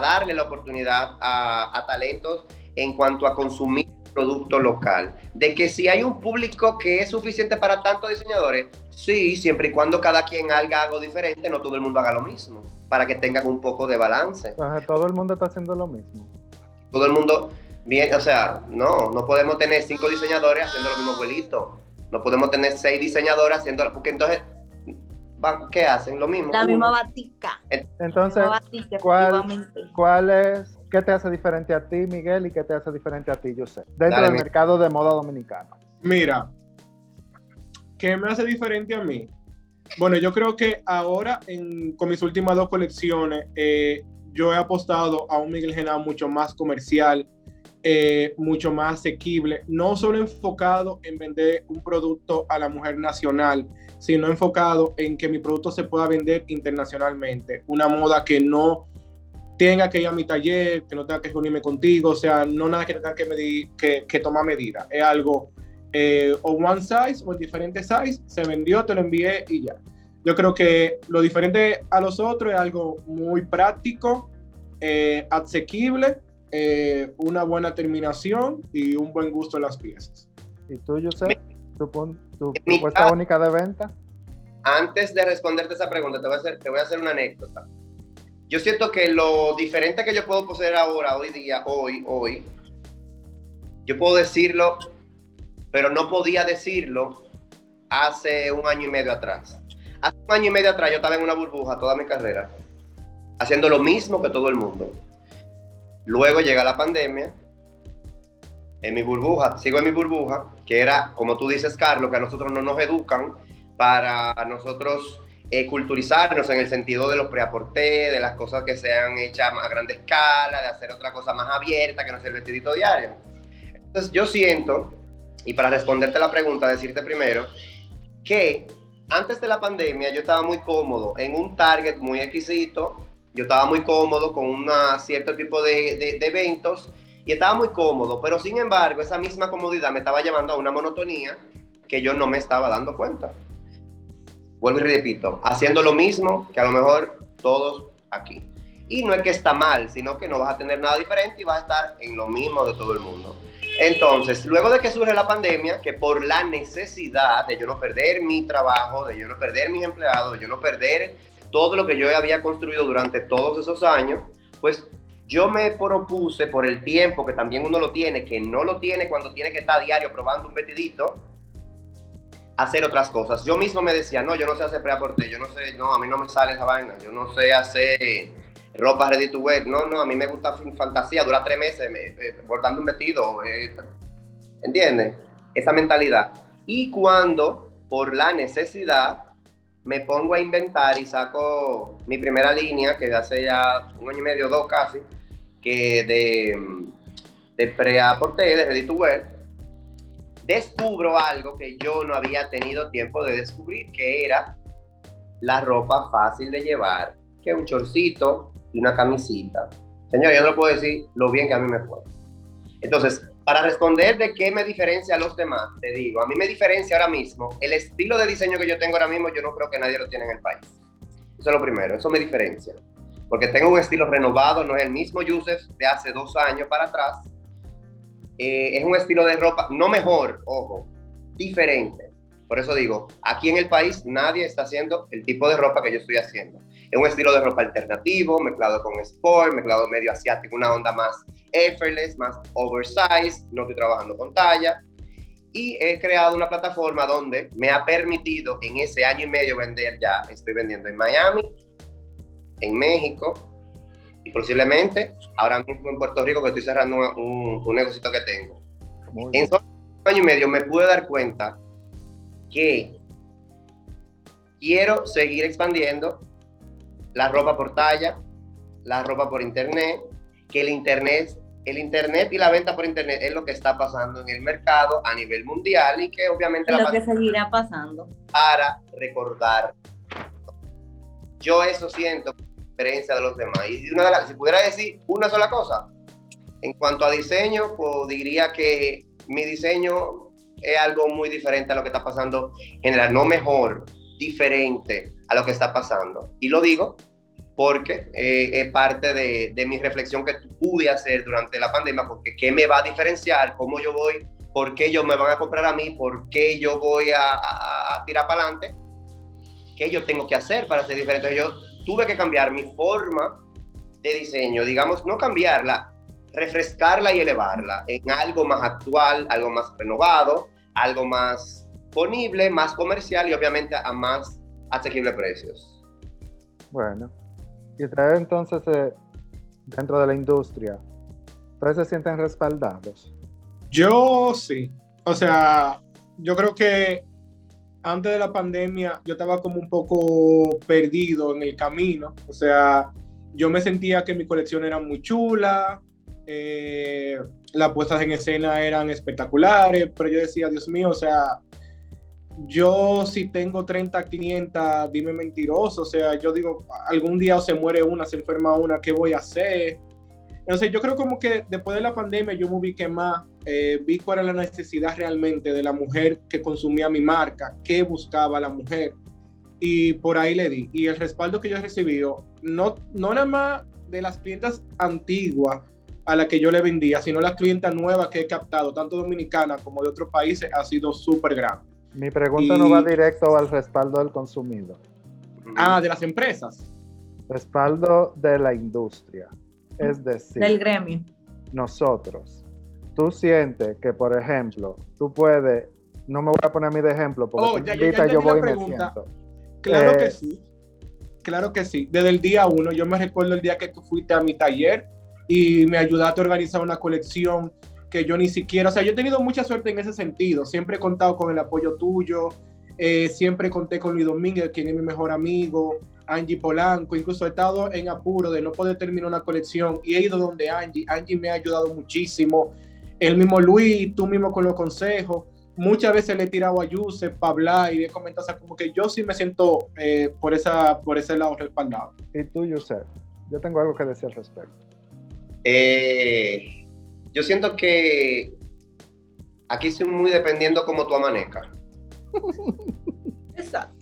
darle la oportunidad a, talentos en cuanto a consumir producto local. De que si hay un público que es suficiente para tantos diseñadores, sí, siempre y cuando cada quien haga algo diferente, no todo el mundo haga lo mismo, para que tengan un poco de balance. todo el mundo está haciendo lo mismo. Todo el mundo, bien, o sea, no, no podemos tener cinco diseñadores haciendo lo mismo abuelito. No podemos tener seis diseñadores haciendo, porque entonces, ¿qué hacen? Lo mismo. La misma batica. Entonces, ¿cuál, es, qué te hace diferente a ti, Miguel, y qué te hace diferente a ti, José, dentro del mercado de moda dominicano? Mira, ¿qué me hace diferente a mí? Bueno, yo creo que ahora con mis últimas dos colecciones, eh, yo he apostado a un Miguel Genao mucho más comercial, eh, mucho más asequible, no solo enfocado en vender un producto a la mujer nacional, sino enfocado en que mi producto se pueda vender internacionalmente. Una moda que no tenga que ir a mi taller, que no tenga que reunirme contigo, o sea, no nada que tenga que, medir, que, que tomar medidas. Es algo eh, o one size o en diferentes size, se vendió, te lo envié y ya. Yo creo que lo diferente a los otros es algo muy práctico, eh, asequible eh, una buena terminación y un buen gusto en las piezas. ¿Y tú, José? ¿Tu, tu propuesta única de venta? Antes de responderte esa pregunta, te voy, a hacer, te voy a hacer una anécdota. Yo siento que lo diferente que yo puedo poseer ahora, hoy día, hoy, hoy, yo puedo decirlo, pero no podía decirlo hace un año y medio atrás. Hace un año y medio atrás yo estaba en una burbuja toda mi carrera, haciendo lo mismo que todo el mundo. Luego llega la pandemia, en mi burbuja, sigo en mi burbuja, que era, como tú dices, Carlos, que a nosotros no nos educan para nosotros eh, culturizarnos en el sentido de los preaportés, de las cosas que sean hechas a grande escala, de hacer otra cosa más abierta que no sea el vestidito diario. Entonces yo siento, y para responderte la pregunta, decirte primero, que antes de la pandemia yo estaba muy cómodo en un target muy exquisito, yo estaba muy cómodo con un cierto tipo de, de, eventos y estaba muy cómodo, pero sin embargo esa misma comodidad me estaba llevando a una monotonía que yo no me estaba dando cuenta. Vuelvo y repito, haciendo lo mismo que a lo mejor todos aquí. Y no es que está mal, sino que no vas a tener nada diferente y vas a estar en lo mismo de todo el mundo. Entonces, luego de que surge la pandemia, que por la necesidad de yo no perder mi trabajo, de yo no perder mis empleados, de yo no perder todo lo que yo había construido durante todos esos años, pues yo me propuse por el tiempo que también uno lo tiene, que no lo tiene cuando tiene que estar diario probando un vestidito, hacer otras cosas. Yo mismo me decía, no, yo no sé hacer preaporte, yo no sé, no, a mí no me sale esa vaina, yo no sé hacer ropa ready to wear, no, no, a mí me gusta fantasía, dura tres meses me, eh, bordando un vestido, eh, ¿entiendes? Esa mentalidad. Y cuando, por la necesidad, me pongo a inventar y saco mi primera línea, que hace ya un año y medio, dos casi, que de, de pre-aporte, de ready to descubro algo que yo no había tenido tiempo de descubrir, que era la ropa fácil de llevar, que un chorcito y una camisita. Señor, yo no puedo decir lo bien que a mí me fue. Entonces, para responder de qué me diferencia a los demás, te digo, a mí me diferencia ahora mismo el estilo de diseño que yo tengo ahora mismo, yo no creo que nadie lo tiene en el país. Eso es lo primero, eso me diferencia. Porque tengo un estilo renovado, no es el mismo Yusef de hace dos años para atrás. Eh, es un estilo de ropa, no mejor, ojo, diferente. Por eso digo, aquí en el país nadie está haciendo el tipo de ropa que yo estoy haciendo. Es un estilo de ropa alternativo, mezclado con sport, mezclado medio asiático, una onda más effortless, más oversized, no estoy trabajando con talla. Y he creado una plataforma donde me ha permitido en ese año y medio vender ya, estoy vendiendo en Miami, en México y posiblemente ahora mismo en Puerto Rico que estoy cerrando un, un negocio que tengo. En solo un año y medio me pude dar cuenta que quiero seguir expandiendo la ropa por talla, la ropa por internet, que el internet, el internet y la venta por internet es lo que está pasando en el mercado a nivel mundial y que obviamente lo que seguirá pasando para recordar. Yo eso siento diferencia de los demás. Y una de las, si pudiera decir una sola cosa, en cuanto a diseño, pues diría que mi diseño es algo muy diferente a lo que está pasando en general, no mejor, diferente a lo que está pasando. Y lo digo porque eh, es parte de, de, mi reflexión que pude hacer durante la pandemia, porque ¿qué me va a diferenciar? ¿Cómo yo voy? ¿Por qué ellos me van a comprar a mí? ¿Por qué yo voy a, a, tirar para adelante? ¿Qué yo tengo que hacer para ser diferente? Yo tuve que cambiar mi forma de diseño, digamos, no cambiarla, refrescarla y elevarla en algo más actual, algo más renovado, algo más disponible, más comercial y obviamente a más asequibles precios. Bueno, y ustedes entonces eh, dentro de la industria, ¿ustedes se sienten respaldados? Yo sí. O sea, yo creo que antes de la pandemia yo estaba como un poco perdido en el camino. O sea, yo me sentía que mi colección era muy chula, eh, las puestas en escena eran espectaculares, pero yo decía, Dios mío, o sea, yo si tengo 30 500, dime mentiroso, o sea, yo digo, algún día o se muere una, se enferma una, ¿qué voy a hacer? Entonces yo creo como que después de la pandemia yo me ubiqué más, eh, vi cuál era la necesidad realmente de la mujer que consumía mi marca, qué buscaba la mujer y por ahí le di. Y el respaldo que yo he recibido, no, no nada más de las clientas antiguas, a la que yo le vendía, sino las clientas nuevas que he captado, tanto dominicanas como de otros países, ha sido súper grande. Mi pregunta no va directo al respaldo del consumidor. Ah, de las empresas. Respaldo de la industria. Es decir, del gremio. Nosotros. Tú sientes que, por ejemplo, tú puedes, no me voy a poner a mí de ejemplo, porque oh, ya, ya, yo voy y me Claro que eh, sí. Claro que sí. Desde el día uno, yo me recuerdo el día que tú fuiste a mi taller y me ayudaste a organizar una colección que yo ni siquiera, o sea, yo he tenido mucha suerte en ese sentido. Siempre he contado con el apoyo tuyo, eh, siempre conté con Luis Domínguez, quien es mi mejor amigo, Angie Polanco, incluso he estado en apuro de no poder terminar una colección y he ido donde Angie. Angie me ha ayudado muchísimo. El mismo Luis, tú mismo con los consejos. Muchas veces le he tirado a Yusef para hablar y he comentado, o sea, como que yo sí me siento eh, por, esa, por ese lado respaldado. ¿Y tú, Yusef? Yo tengo algo que decir al respecto. Eh, yo siento que aquí soy muy dependiendo como tú amanezcas. Exacto.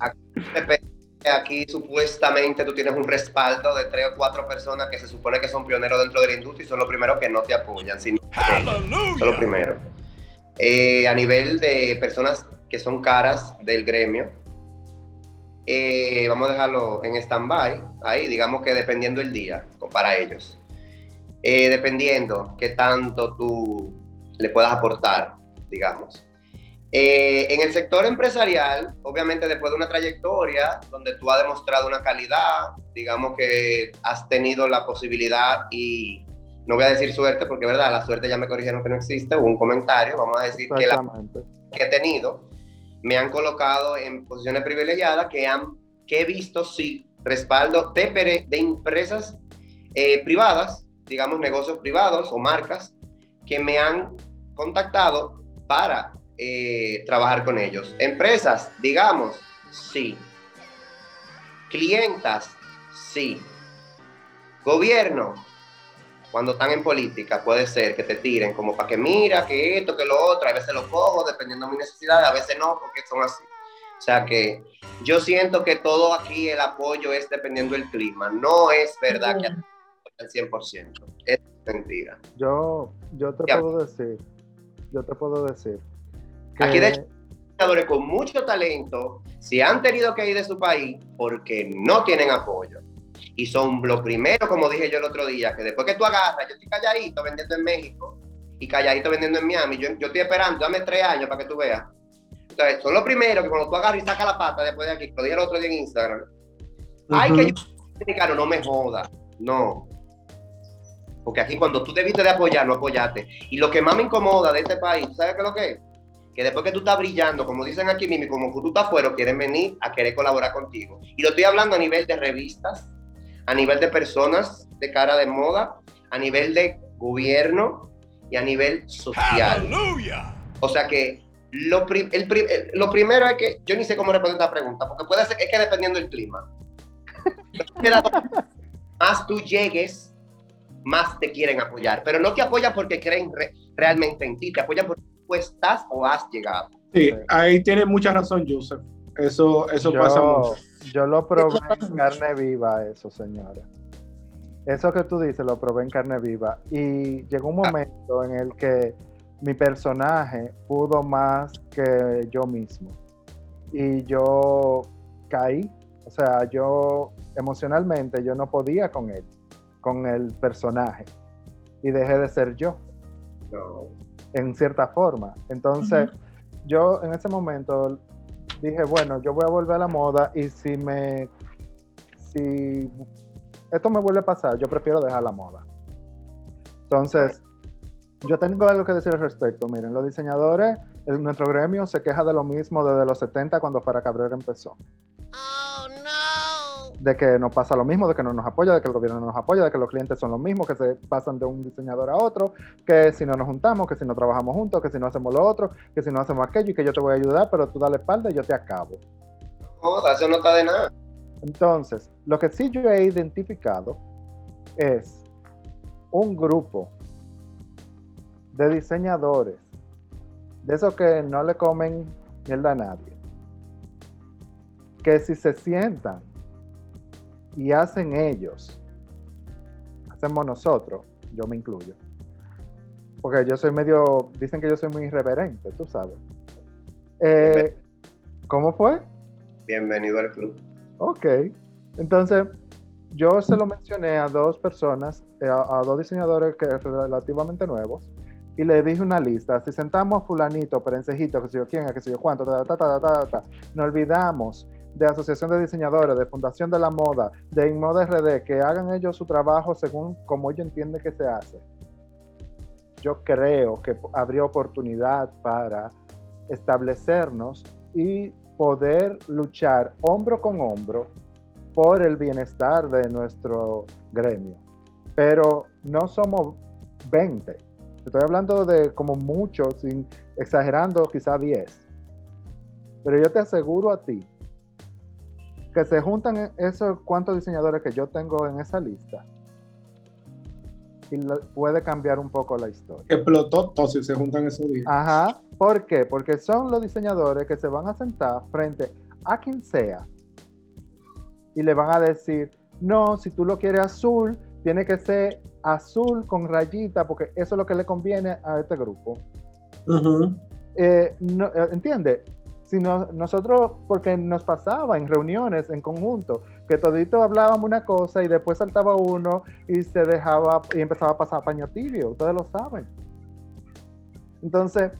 Aquí, supuestamente tú tienes un respaldo de tres o cuatro personas que se supone que son pioneros dentro de la industria y son los primeros que no te apoyan, sino son los primeros. Eh, a nivel de personas que son caras del gremio, eh, vamos a dejarlo en stand-by, ahí digamos que dependiendo el día para ellos. Eh, dependiendo qué tanto tú le puedas aportar, digamos. Eh, en el sector empresarial, obviamente después de una trayectoria donde tú has demostrado una calidad, digamos que has tenido la posibilidad y no voy a decir suerte porque verdad, la suerte ya me corrigieron que no existe, hubo un comentario, vamos a decir que la que he tenido me han colocado en posiciones privilegiadas que, han, que he visto sí respaldo de, de empresas eh, privadas, digamos negocios privados o marcas que me han contactado para eh, trabajar con ellos. Empresas, digamos, sí. Clientas, sí. Gobierno, cuando están en política, puede ser que te tiren como para que mira, que esto, que lo otro, a veces lo cojo dependiendo de mi necesidad, a veces no, porque son así. O sea que yo siento que todo aquí el apoyo es dependiendo del clima. No es verdad que al 100%. Es mentira. Yo, yo te puedo decir, yo te puedo decir Aquí de hecho, con mucho talento se han tenido que ir de su país porque no tienen apoyo. Y son los primeros, como dije yo el otro día, que después que tú agarras, yo estoy calladito vendiendo en México y calladito vendiendo en Miami, yo, yo estoy esperando, dame tres años para que tú veas. Entonces, son los primeros que cuando tú agarras y sacas la pata después de aquí, lo dije el otro día en Instagram, ay, que yo, no me joda, no. Porque aquí cuando tú debiste de apoyar, no apoyaste. Y lo que más me incomoda de este país, ¿sabes qué es lo que es? que después que tú estás brillando, como dicen aquí mismo, como tú estás afuera, quieren venir a querer colaborar contigo. Y lo estoy hablando a nivel de revistas, a nivel de personas de cara de moda, a nivel de gobierno y a nivel social. O sea que lo, lo primero es que yo ni sé cómo responder esta pregunta, porque puede ser es que dependiendo del clima. más tú llegues, más te quieren apoyar. Pero no te apoyan porque creen realmente en ti, te apoyan porque estás o has llegado. Sí, ahí tiene mucha razón, Joseph. Eso, eso pasa mucho. Yo lo probé en carne viva, eso, señora. Eso que tú dices, lo probé en carne viva. Y llegó un momento en el que mi personaje pudo más que yo mismo. Y yo caí. O sea, yo emocionalmente yo no podía con él, con el personaje. Y dejé de ser yo. No en cierta forma. Entonces, yo en ese momento dije, bueno, yo voy a volver a la moda y si me, si esto me vuelve a pasar, yo prefiero dejar la moda. Entonces, yo tengo algo que decir al respecto. Miren, los diseñadores, en nuestro gremio se queja de lo mismo desde los 70 cuando Para Cabrera empezó de que nos pasa lo mismo, de que no nos apoya, de que el gobierno no nos apoya, de que los clientes son los mismos, que se pasan de un diseñador a otro, que si no nos juntamos, que si no trabajamos juntos, que si no hacemos lo otro, que si no hacemos aquello y que yo te voy a ayudar, pero tú dale espalda y yo te acabo. No, eso no está de nada. Entonces, lo que sí yo he identificado es un grupo de diseñadores, de esos que no le comen mierda a nadie, que si se sientan y hacen ellos, hacemos nosotros, yo me incluyo. Porque yo soy medio, dicen que yo soy muy irreverente, tú sabes. Eh, ¿Cómo fue? Bienvenido al club. Ok, entonces yo se lo mencioné a dos personas, eh, a, dos diseñadores que relativamente nuevos, y le dije una lista. Si sentamos a fulanito, perencejito, que sé yo quién, que sé yo cuánto, ta, ta, ta, ta, ta, ta, no olvidamos de Asociación de Diseñadores, de Fundación de la Moda, de Inmoda RD, que hagan ellos su trabajo según como ellos entienden que se hace, yo creo que habría oportunidad para establecernos y poder luchar hombro con hombro por el bienestar de nuestro gremio. Pero no somos 20. Estoy hablando de como muchos, exagerando quizá 10. Pero yo te aseguro a ti que se juntan esos cuantos diseñadores que yo tengo en esa lista y puede cambiar un poco la historia. Explotó todo si se juntan esos días. Ajá. ¿Por qué? Porque son los diseñadores que se van a sentar frente a quien sea y le van a decir, no, si tú lo quieres azul, tiene que ser azul con rayita, porque eso es lo que le conviene a este grupo. Eh, no, eh, ¿Entiende? Si nosotros, porque nos pasaba en reuniones, en conjunto, que todito hablábamos una cosa y después saltaba uno y se dejaba y empezaba a pasar paño tibio, ustedes lo saben. Entonces,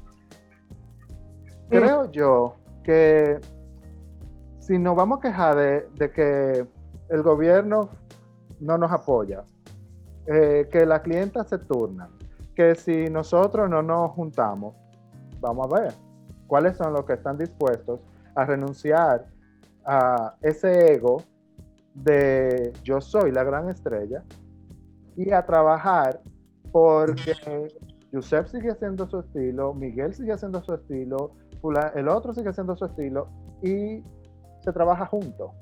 creo yo que si nos vamos a quejar de, que el gobierno no nos apoya, eh, que las clientas se turnan, que si nosotros no nos juntamos, vamos a ver cuáles son los que están dispuestos a renunciar a ese ego de yo soy la gran estrella y a trabajar porque Josep sigue haciendo su estilo, Miguel sigue haciendo su estilo, el otro sigue haciendo su estilo y se trabaja junto.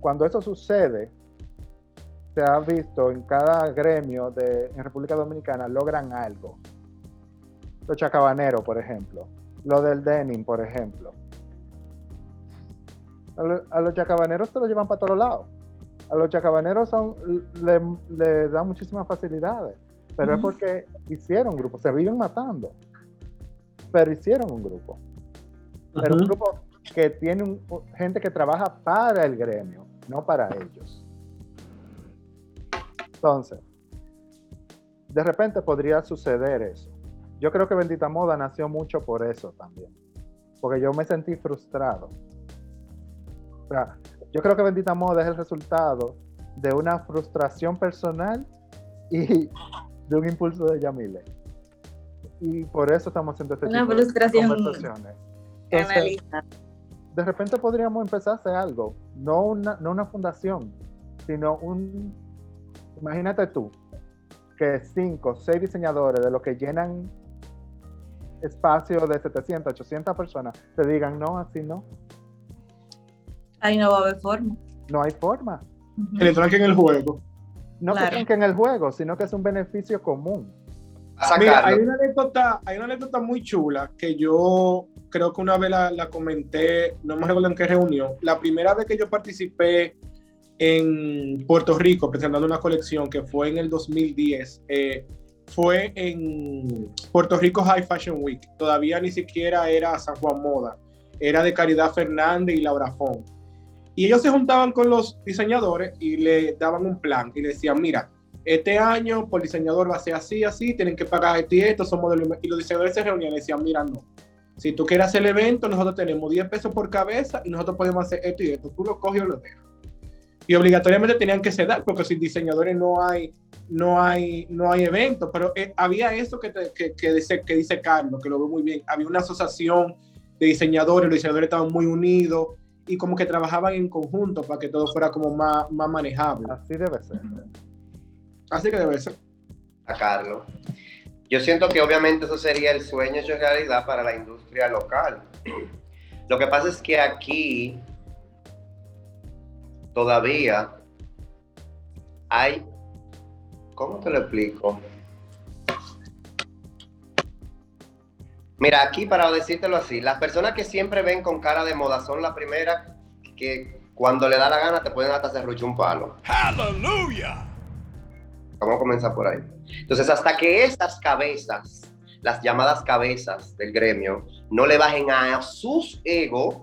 Cuando eso sucede, se ha visto en cada gremio de, en República Dominicana logran algo. Los chacabaneros, por ejemplo. Lo del denim, por ejemplo. A, los chacabaneros se lo llevan para todos lados. A los chacabaneros son, le, dan muchísimas facilidades. Pero es porque hicieron un grupo. Se viven matando. Pero hicieron un grupo. Pero un grupo que tiene gente que trabaja para el gremio, no para ellos. Entonces, de repente podría suceder eso. Yo creo que Bendita Moda nació mucho por eso también, porque yo me sentí frustrado. O sea, yo creo que Bendita Moda es el resultado de una frustración personal y de un impulso de Yamile. Y por eso estamos haciendo este una tipo frustración de conversaciones de repente podríamos empezar a hacer algo, no una, no una fundación, sino un, imagínate tú, que cinco, seis diseñadores de los que llenan espacio de 700, 800 personas, te digan, no, así no. Ahí no va a haber forma. No hay forma. Que le en el juego. No claro. que en el juego, sino que es un beneficio común. Mira, hay una anécdota, hay una anécdota muy chula que yo creo que una vez la, comenté, no me recuerdo en qué reunión. La primera vez que yo participé en Puerto Rico presentando una colección que fue en el 2010, eh, fue en Puerto Rico High Fashion Week. Todavía ni siquiera era San Juan Moda, era de Caridad Fernández y Laura Fon. Y ellos se juntaban con los diseñadores y le daban un plan y le decían, mira, este año por diseñador va a ser así, así, tienen que pagar esto y esto, son modelos. Y los diseñadores se reunían y decían, mira, no, si tú quieres hacer el evento, nosotros tenemos 10 pesos por cabeza y nosotros podemos hacer esto y esto. Tú lo coges o lo dejas. Y obligatoriamente tenían que ceder, porque sin diseñadores no hay, no hay, no hay eventos. Pero eh, había eso que, que, que, dice, que dice Carlos, que lo veo muy bien. Había una asociación de diseñadores, los diseñadores estaban muy unidos y como que trabajaban en conjunto para que todo fuera como más, más manejable. Así debe ser. Así que debe ser. A Carlos. Yo siento que obviamente eso sería el sueño hecho realidad para la industria local. Lo que pasa es que aquí todavía hay, ¿cómo te lo explico? Mira, aquí para decírtelo así, las personas que siempre ven con cara de moda son las primeras que cuando le da la gana te pueden hasta hacer un palo. ¡Aleluya! Vamos a comenzar por ahí. Entonces, hasta que estas cabezas, las llamadas cabezas del gremio, no le bajen a sus egos,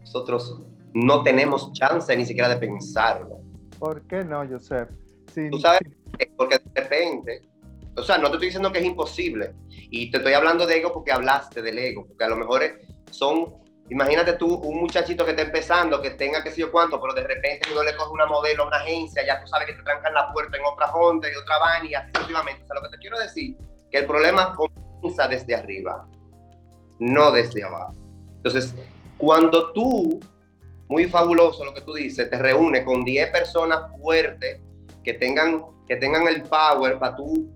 nosotros no tenemos chance ni siquiera de pensarlo. ¿Por qué no, Joseph? Tú sabes, porque de repente, o sea, no te estoy diciendo que es imposible, y te estoy hablando de ego porque hablaste del ego, porque a lo mejor son Imagínate tú, un muchachito que está empezando, que tenga que sé yo cuánto, pero de repente uno le coge una modelo a una agencia, ya tú sabes que te trancan la puerta en otra Honda y otra van y así sucesivamente. O sea, lo que te quiero decir, que el problema comienza desde arriba, no desde abajo. Entonces, cuando tú, muy fabuloso lo que tú dices, te reúnes con 10 personas fuertes que tengan, que tengan el power para tú,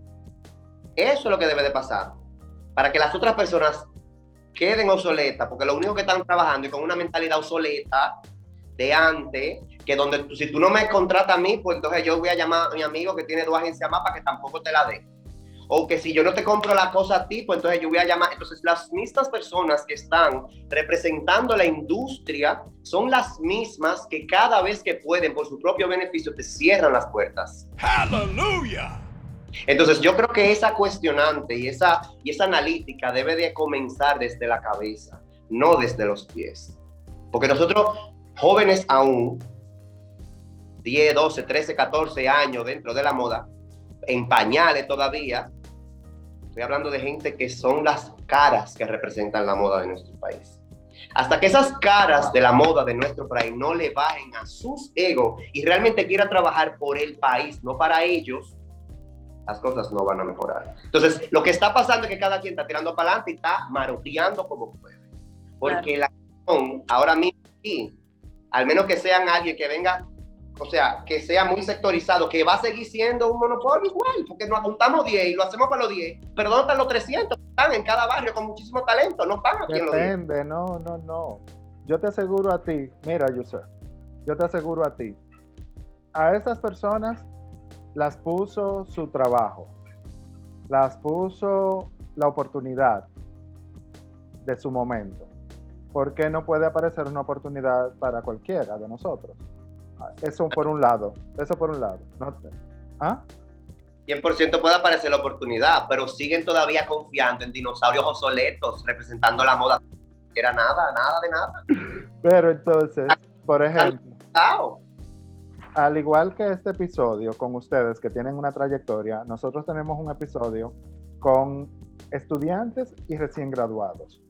eso es lo que debe de pasar. Para que las otras personas queden obsoletas, porque lo único que están trabajando y con una mentalidad obsoleta de antes, que donde si tú no me contratas a mí, pues entonces yo voy a llamar a mi amigo que tiene dos agencias más para que tampoco te la dé. O que si yo no te compro la cosa a ti, pues entonces yo voy a llamar. Entonces las mismas personas que están representando la industria son las mismas que cada vez que pueden, por su propio beneficio, te cierran las puertas. Aleluya. Entonces yo creo que esa cuestionante y esa, y esa analítica debe de comenzar desde la cabeza, no desde los pies. Porque nosotros, jóvenes aún, 10, 12, 13, 14 años dentro de la moda, en pañales todavía, estoy hablando de gente que son las caras que representan la moda de nuestro país. Hasta que esas caras de la moda de nuestro país no le bajen a sus egos y realmente quieran trabajar por el país, no para ellos, las cosas no van a mejorar. Entonces, lo que está pasando es que cada quien está tirando para adelante y está maroteando como puede. Porque la ahora mismo, al menos que sean alguien que venga, o sea, que sea muy sectorizado, que va a seguir siendo un monopolio igual, porque nos apuntamos 10 y lo hacemos para los 10. Pero ¿dónde están los 300? Están en cada barrio con muchísimo talento, no están aquí Depende, no, no, no. Yo te aseguro a ti, mira, Yusef, yo te aseguro a ti, a esas personas las puso su trabajo, las puso la oportunidad de su momento. ¿Por qué no puede aparecer una oportunidad para cualquiera de nosotros? Eso por un lado, eso por un lado. ¿no? ¿Ah? 100% puede aparecer la oportunidad, pero siguen todavía confiando en dinosaurios obsoletos representando la moda. Era nada, nada de nada. Pero entonces, por ejemplo, al igual que este episodio con ustedes que tienen una trayectoria, nosotros tenemos un episodio con estudiantes y recién graduados,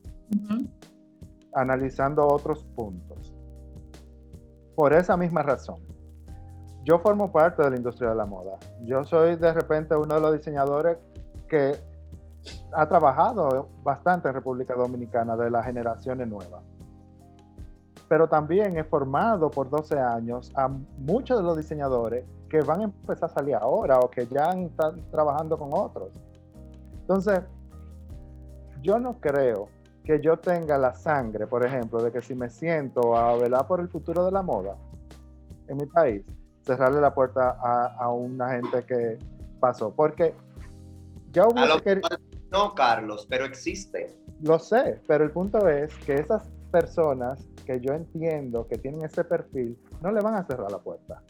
analizando otros puntos. Por esa misma razón, yo formo parte de la industria de la moda. Yo soy de repente uno de los diseñadores que ha trabajado bastante en República Dominicana de las generaciones nuevas pero también he formado por 12 años a muchos de los diseñadores que van a empezar a salir ahora o que ya están trabajando con otros. Entonces, yo no creo que yo tenga la sangre, por ejemplo, de que si me siento a velar por el futuro de la moda en mi país, cerrarle la puerta a, una gente que pasó. Porque hubiese No, Carlos, pero existe. Lo sé, pero el punto es que esas personas que yo entiendo que tienen ese perfil, no le van a cerrar la puerta.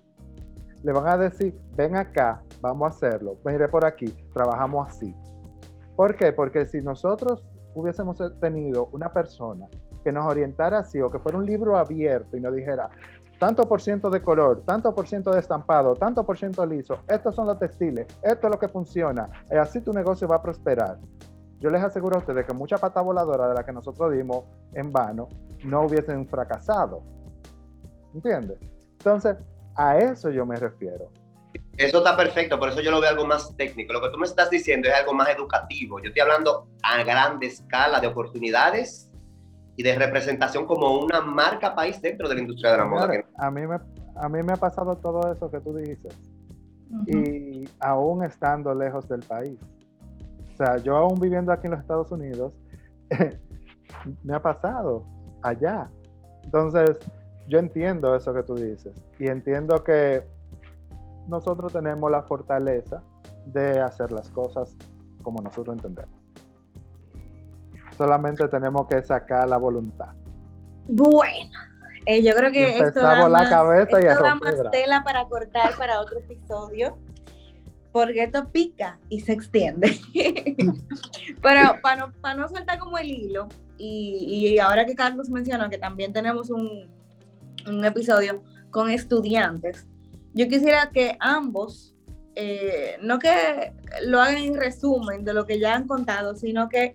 Le van a decir, ven acá, vamos a hacerlo, veniré por aquí, trabajamos así. ¿Por qué? Porque si nosotros hubiésemos tenido una persona que nos orientara así o que fuera un libro abierto y nos dijera, tanto por ciento de color, tanto por ciento de estampado, tanto por ciento liso, estos son los textiles, esto es lo que funciona, y así tu negocio va a prosperar. Yo les aseguro a ustedes que mucha pata voladora de la que nosotros dimos en vano no hubiesen fracasado. ¿Entiendes? Entonces, a eso yo me refiero. Eso está perfecto, por eso yo lo veo algo más técnico. Lo que tú me estás diciendo es algo más educativo. Yo estoy hablando a gran escala de oportunidades y de representación como una marca país dentro de la industria de la moda. A mí, me, a mí me ha pasado todo eso que tú dices. Y aún estando lejos del país. O sea, yo aún viviendo aquí en los Estados Unidos, me ha pasado allá. Entonces, yo entiendo eso que tú dices y entiendo que nosotros tenemos la fortaleza de hacer las cosas como nosotros entendemos. Solamente tenemos que sacar la voluntad. Bueno, eh, yo creo que esto da, la cabeza esto da más tela para cortar para otro episodio porque esto pica y se extiende. Pero para no, para no soltar como el hilo, y, ahora que Carlos menciona que también tenemos un, un episodio con estudiantes, yo quisiera que ambos, eh, no que lo hagan en resumen de lo que ya han contado, sino que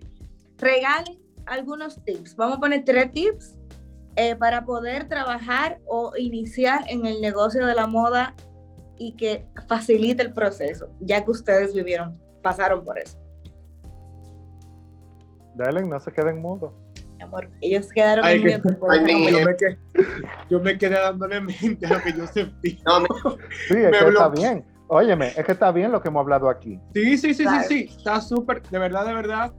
regalen algunos tips. Vamos a poner tres tips eh, para poder trabajar o iniciar en el negocio de la moda y que facilite el proceso, ya que ustedes vivieron, pasaron por eso? Dale, no se queden mudos. Amor, ellos quedaron Ay, en que- mute, Ay, por yo, me quedé, yo me quedé dándole mente a lo que yo sentí. No, me- Sí, es Me que está bien. Óyeme, es que está bien lo que hemos hablado aquí. Sí, sí, sí, Claro. sí, sí. Está súper, de verdad, de verdad,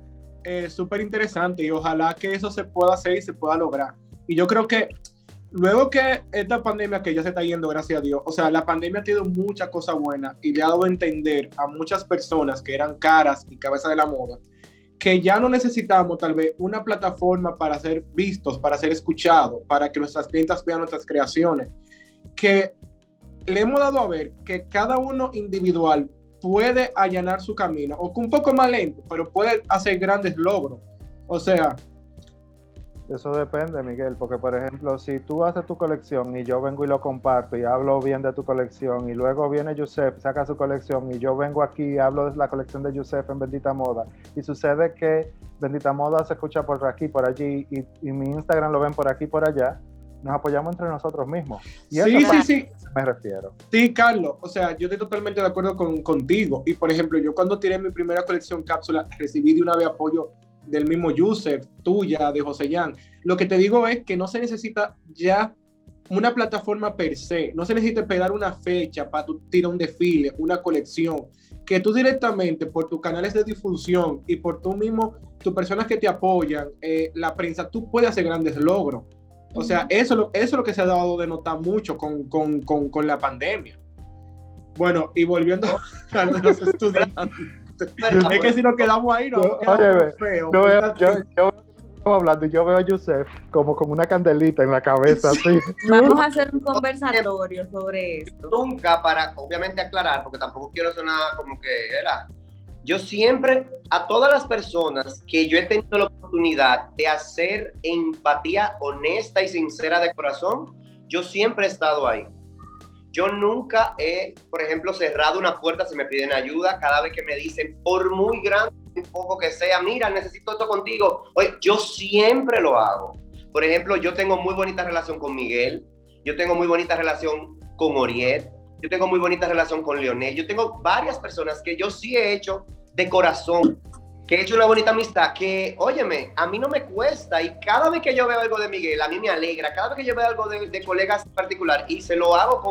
eh, súper interesante y ojalá que eso se pueda hacer y se pueda lograr. Y yo creo que luego que esta pandemia que ya se está yendo, gracias a Dios, o sea, la pandemia ha tenido muchas cosas buenas y le ha dado a entender a muchas personas que eran caras y cabeza de la moda que ya no necesitamos tal vez una plataforma para ser vistos, para ser escuchados, para que nuestras clientas vean nuestras creaciones, que le hemos dado a ver que cada uno individual puede allanar su camino, o un poco más lento, pero puede hacer grandes logros. O sea, Eso depende, Miguel, porque por ejemplo, si tú haces tu colección y yo vengo y lo comparto y hablo bien de tu colección y luego viene Yusef, saca su colección y yo vengo aquí y hablo de la colección de Yusef en Bendita Moda y sucede que Bendita Moda se escucha por aquí, por allí y, y mi Instagram lo ven por aquí, por allá, nos apoyamos entre nosotros mismos. Y sí, eso sí, sí, me refiero. sí, Carlos. O sea, yo estoy totalmente de acuerdo con, contigo. Y por ejemplo, yo cuando tiré mi primera colección cápsula, recibí de una vez apoyo del mismo Yusef, tuya, de José Yan. Lo que te digo es que no se necesita ya una plataforma per se, no se necesita esperar una fecha para tú tirar un desfile, una colección, que tú directamente por tus canales de difusión y por tú mismo, tus personas que te apoyan, eh, la prensa, tú puedes hacer grandes logros. O sea, eso, eso es lo que se ha dado de notar mucho con, con, con, con la pandemia. Bueno, y volviendo a los estudiantes, es que si nos quedamos ahí, no óyeme, feo. Yo veo, yo, yo estamos hablando y yo veo a Yusef como, como una candelita en la cabeza, así. Vamos a hacer un conversatorio sobre esto. nunca para, obviamente, aclarar, porque tampoco quiero sonar como que era. Yo siempre, a todas las personas que yo he tenido la oportunidad de hacer empatía honesta y sincera de corazón, yo siempre he estado ahí. Yo nunca he, por ejemplo, cerrado una puerta si me piden ayuda, cada vez que me dicen, por muy grande un poco que sea, mira, necesito esto contigo. Oye, yo siempre lo hago. Por ejemplo, yo tengo muy bonita relación con Miguel, yo tengo muy bonita relación con Oriet, yo tengo muy bonita relación con Leonel, yo tengo varias personas que yo sí he hecho de corazón, que he hecho una bonita amistad, que, óyeme, a mí no me cuesta y cada vez que yo veo algo de Miguel, a mí me alegra, cada vez que yo veo algo de, colegas en particular y se lo hago,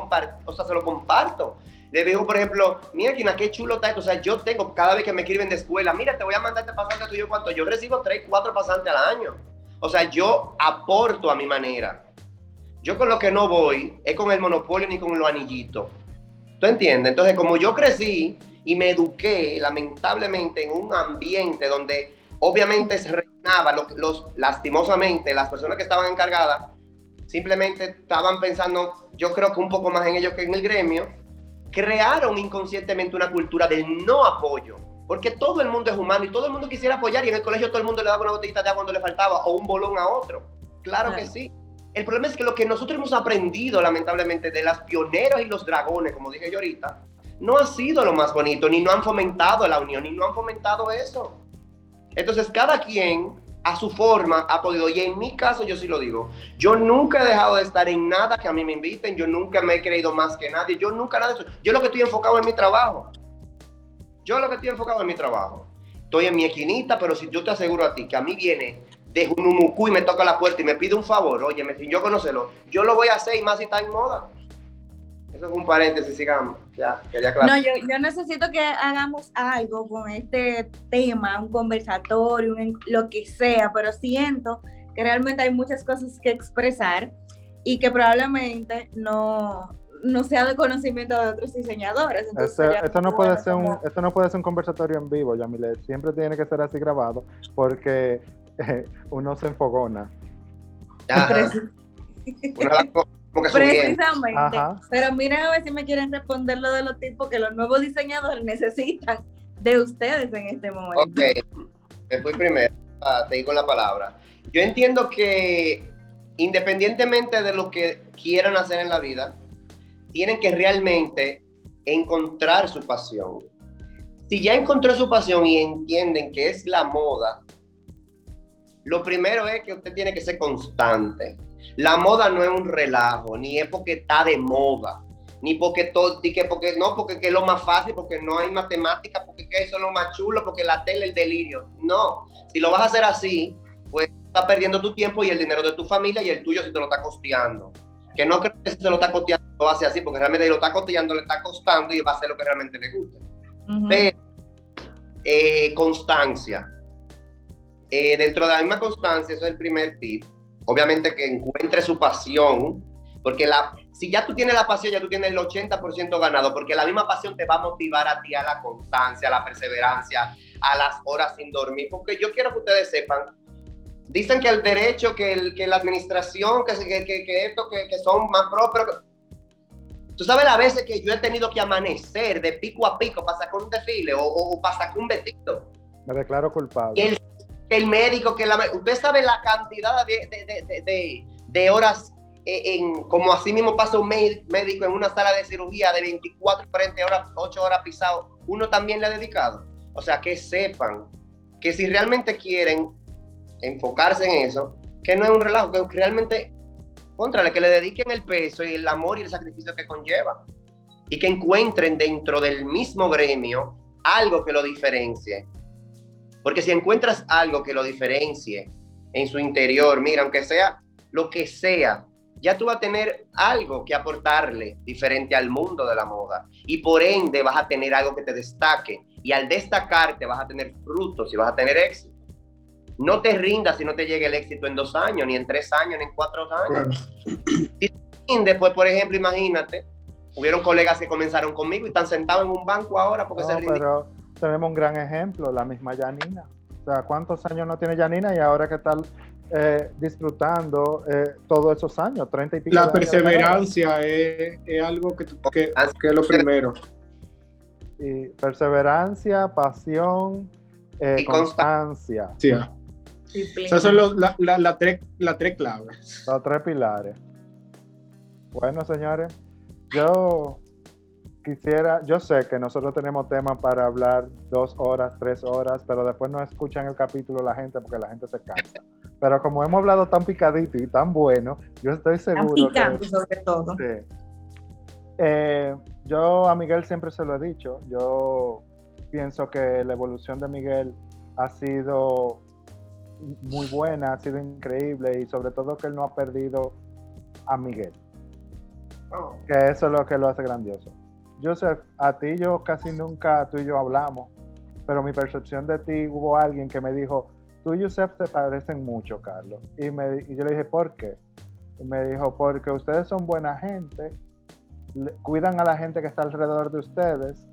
o sea, se lo comparto. Le digo, por ejemplo, mira, Kina, qué chulo está esto. O sea, yo tengo, cada vez que me escriben de escuela, mira, te voy a mandar este pasante tuyo, ¿cuánto? Yo recibo tres, cuatro pasantes al año. O sea, yo aporto a mi manera. Yo con lo que no voy es con el monopolio ni con los anillitos. ¿Tú entiendes? Entonces, como yo crecí y me eduqué, lamentablemente, en un ambiente donde obviamente se reinaba, los, los- lastimosamente, las personas que estaban encargadas simplemente estaban pensando, yo creo que un poco más en ellos que en el gremio, crearon inconscientemente una cultura del no apoyo. Porque todo el mundo es humano y todo el mundo quisiera apoyar y en el colegio todo el mundo le daba una botellita de agua cuando le faltaba o un bolón a otro. Claro que Claro. sí. El problema es que lo que nosotros hemos aprendido, lamentablemente, de las pioneros y los dragones, como dije yo ahorita, no ha sido lo más bonito, ni no han fomentado la unión, ni no han fomentado eso. Entonces, cada quien a su forma ha podido, y en mi caso yo sí lo digo, yo nunca he dejado de estar en nada que a mí me inviten, yo nunca me he creído más que nadie, yo nunca nada de eso. Yo lo que estoy enfocado en mi trabajo. Yo lo que estoy enfocado en mi trabajo. Estoy en mi esquinita, pero si yo te aseguro a ti que a mí viene de Junumucu y me toca la puerta y me pide un favor, oye, sin yo conocerlo, yo lo voy a hacer y más si está en moda. Eso es un paréntesis, sigamos. Ya, quería aclarar. No, yo, yo necesito que hagamos algo con este tema, un conversatorio, un lo que sea, pero siento que realmente hay muchas cosas que expresar y que probablemente no, no sea de conocimiento de otros diseñadores. Entonces Este- esto, no puede bueno ser un, como- esto no puede ser un conversatorio en vivo, Yamile. Siempre tiene que ser así grabado porque eh, uno se enfogona. Ajá. Preci- Una de las cosas como que subiendo. Precisamente. Ajá. Pero miren a ver si me quieren responder lo de los tipos que los nuevos diseñadores necesitan de ustedes en este momento. Ok, me fui primero, ah, te digo la palabra. Yo entiendo que independientemente de lo que quieran hacer en la vida, tienen que realmente encontrar su pasión. Si ya encontró su pasión y entienden que es la moda, lo primero es que usted tiene que ser constante. La moda no es un relajo, ni es porque está de moda, ni porque todo, ni que porque no, porque es lo más fácil, porque no hay matemática, porque eso es lo más chulo, porque la tele es el delirio. No, si lo vas a hacer así, pues estás perdiendo tu tiempo y el dinero de tu familia y el tuyo si te lo está costeando. Que no creo que se lo está costeando, lo hace así, porque realmente lo está costeando, le está costando y va a hacer lo que realmente le gusta. Pero, eh, constancia. Eh, dentro de la misma constancia, eso es el primer tip. Obviamente que encuentre su pasión, porque la, si ya tú tienes la pasión, ya tú tienes el 80% ganado, porque la misma pasión te va a motivar a ti a la constancia, a la perseverancia, a las horas sin dormir, porque yo quiero que ustedes sepan, dicen que el derecho, que, el, que la administración, que, que, que esto, que, que, son más propios, tú sabes las veces que yo he tenido que amanecer de pico a pico para sacar un desfile o, o, para sacar un vestido. Me declaro culpable. El, el médico, que la, usted sabe la cantidad de, de, de, de horas eh, en, como así mismo pasa un médico en una sala de cirugía de 24, 40 horas, 8 horas pisado, uno también le ha dedicado. O sea, que sepan que si realmente quieren enfocarse en eso, que no es un relajo, que realmente, contra que le dediquen el peso y el amor y el sacrificio que conlleva. Y que encuentren dentro del mismo gremio algo que lo diferencie. Porque si encuentras algo que lo diferencie en su interior, mira, aunque sea lo que sea, ya tú vas a tener algo que aportarle diferente al mundo de la moda y por ende vas a tener algo que te destaque y al destacarte vas a tener frutos y vas a tener éxito. No te rindas si no te llega el éxito en dos años, ni en tres años, ni en cuatro años. Y después, por ejemplo, imagínate, hubieron colegas que comenzaron conmigo y están sentados en un banco ahora porque se Pero tenemos un gran ejemplo, la misma Janina. O sea, ¿cuántos años no tiene Janina y ahora qué tal eh, disfrutando eh, todos esos años, 30 y pico. La perseverancia es, es, algo que, que, que, es lo primero. Y perseverancia, pasión, eh, y constancia. Sí. Esas son las la, la, la tres, la tres claves. Los tres pilares. Bueno, señores, yo quisiera, yo sé que nosotros tenemos temas para hablar dos horas, tres horas, pero después no escuchan el capítulo la gente porque la gente se cansa. Pero como hemos hablado tan picadito y tan bueno, yo estoy seguro. Tan que, sobre todo. Sí. Eh, yo a Miguel siempre se lo he dicho. Yo pienso que la evolución de Miguel ha sido muy buena, ha sido increíble y sobre todo que él no ha perdido a Miguel. Oh. Que eso es lo que lo hace grandioso. Joseph, a ti yo casi nunca, tú y yo hablamos, pero mi percepción de ti hubo alguien que me dijo, tú y Yusef se parecen mucho, Carlos. Y, me, y yo le dije, ¿por qué? Y me dijo, porque ustedes son buena gente, cuidan a la gente que está alrededor de ustedes,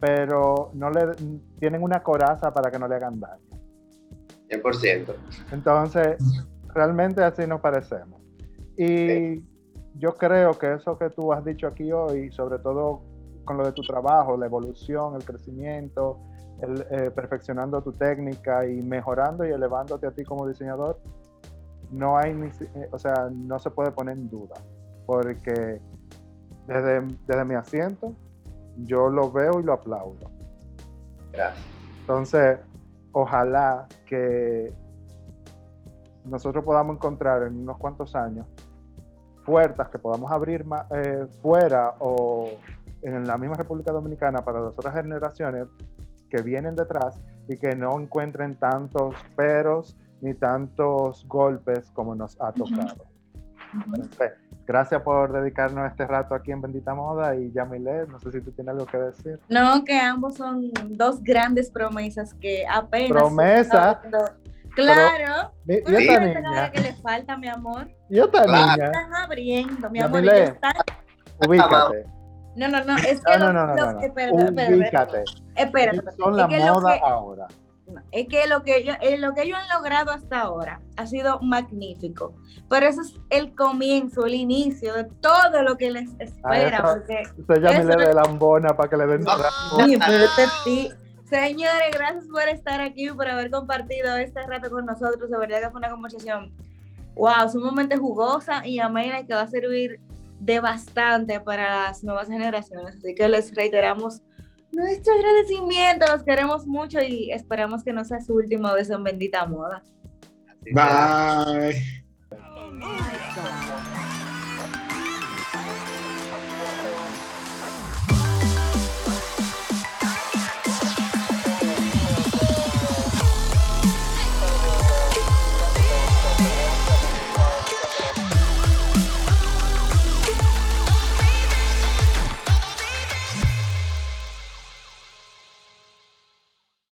pero no le tienen una coraza para que no le hagan daño. 100%. Entonces, realmente así nos parecemos. Y yo creo que eso que tú has dicho aquí hoy, sobre todo con lo de tu trabajo, la evolución, el crecimiento, eh, perfeccionando tu técnica y mejorando y elevándote a ti como diseñador, no hay ni, eh, o sea, no se puede poner en duda, porque desde, desde mi asiento yo lo veo y lo aplaudo. Gracias. Entonces, ojalá que nosotros podamos encontrar en unos cuantos años puertas que podamos abrir eh, fuera o en la misma República Dominicana para las otras generaciones que vienen detrás y que no encuentren tantos peros ni tantos golpes como nos ha tocado. Gracias por dedicarnos este rato aquí en Bendita Moda y Yamile, no sé si tú tienes algo que decir. No, que ambos son dos grandes promesas que apenas... Promesa. Claro. Pero, ¿Y esta niña? que le falta, mi amor? ¿Y esta niña? Están abriendo, mi amor. Yamile, están... ubícate. No, no, no, es que no, no, no, no, no. Espérate, espérate. Son la moda ahora. Es que lo que, ellos, eh, lo que ellos han logrado hasta ahora ha sido magnífico. Pero eso es el comienzo, el inicio de todo lo que les espera. Eso, porque usted ya me le dé lambona para que le den Señores, gracias por estar aquí, por haber compartido este rato con nosotros. De verdad que fue una conversación, wow, sumamente jugosa y amena que va a servir de bastante para las nuevas generaciones. Así que les reiteramos nuestro agradecimiento, los queremos mucho y esperamos que no sea su última vez en bendita moda. Bye. God.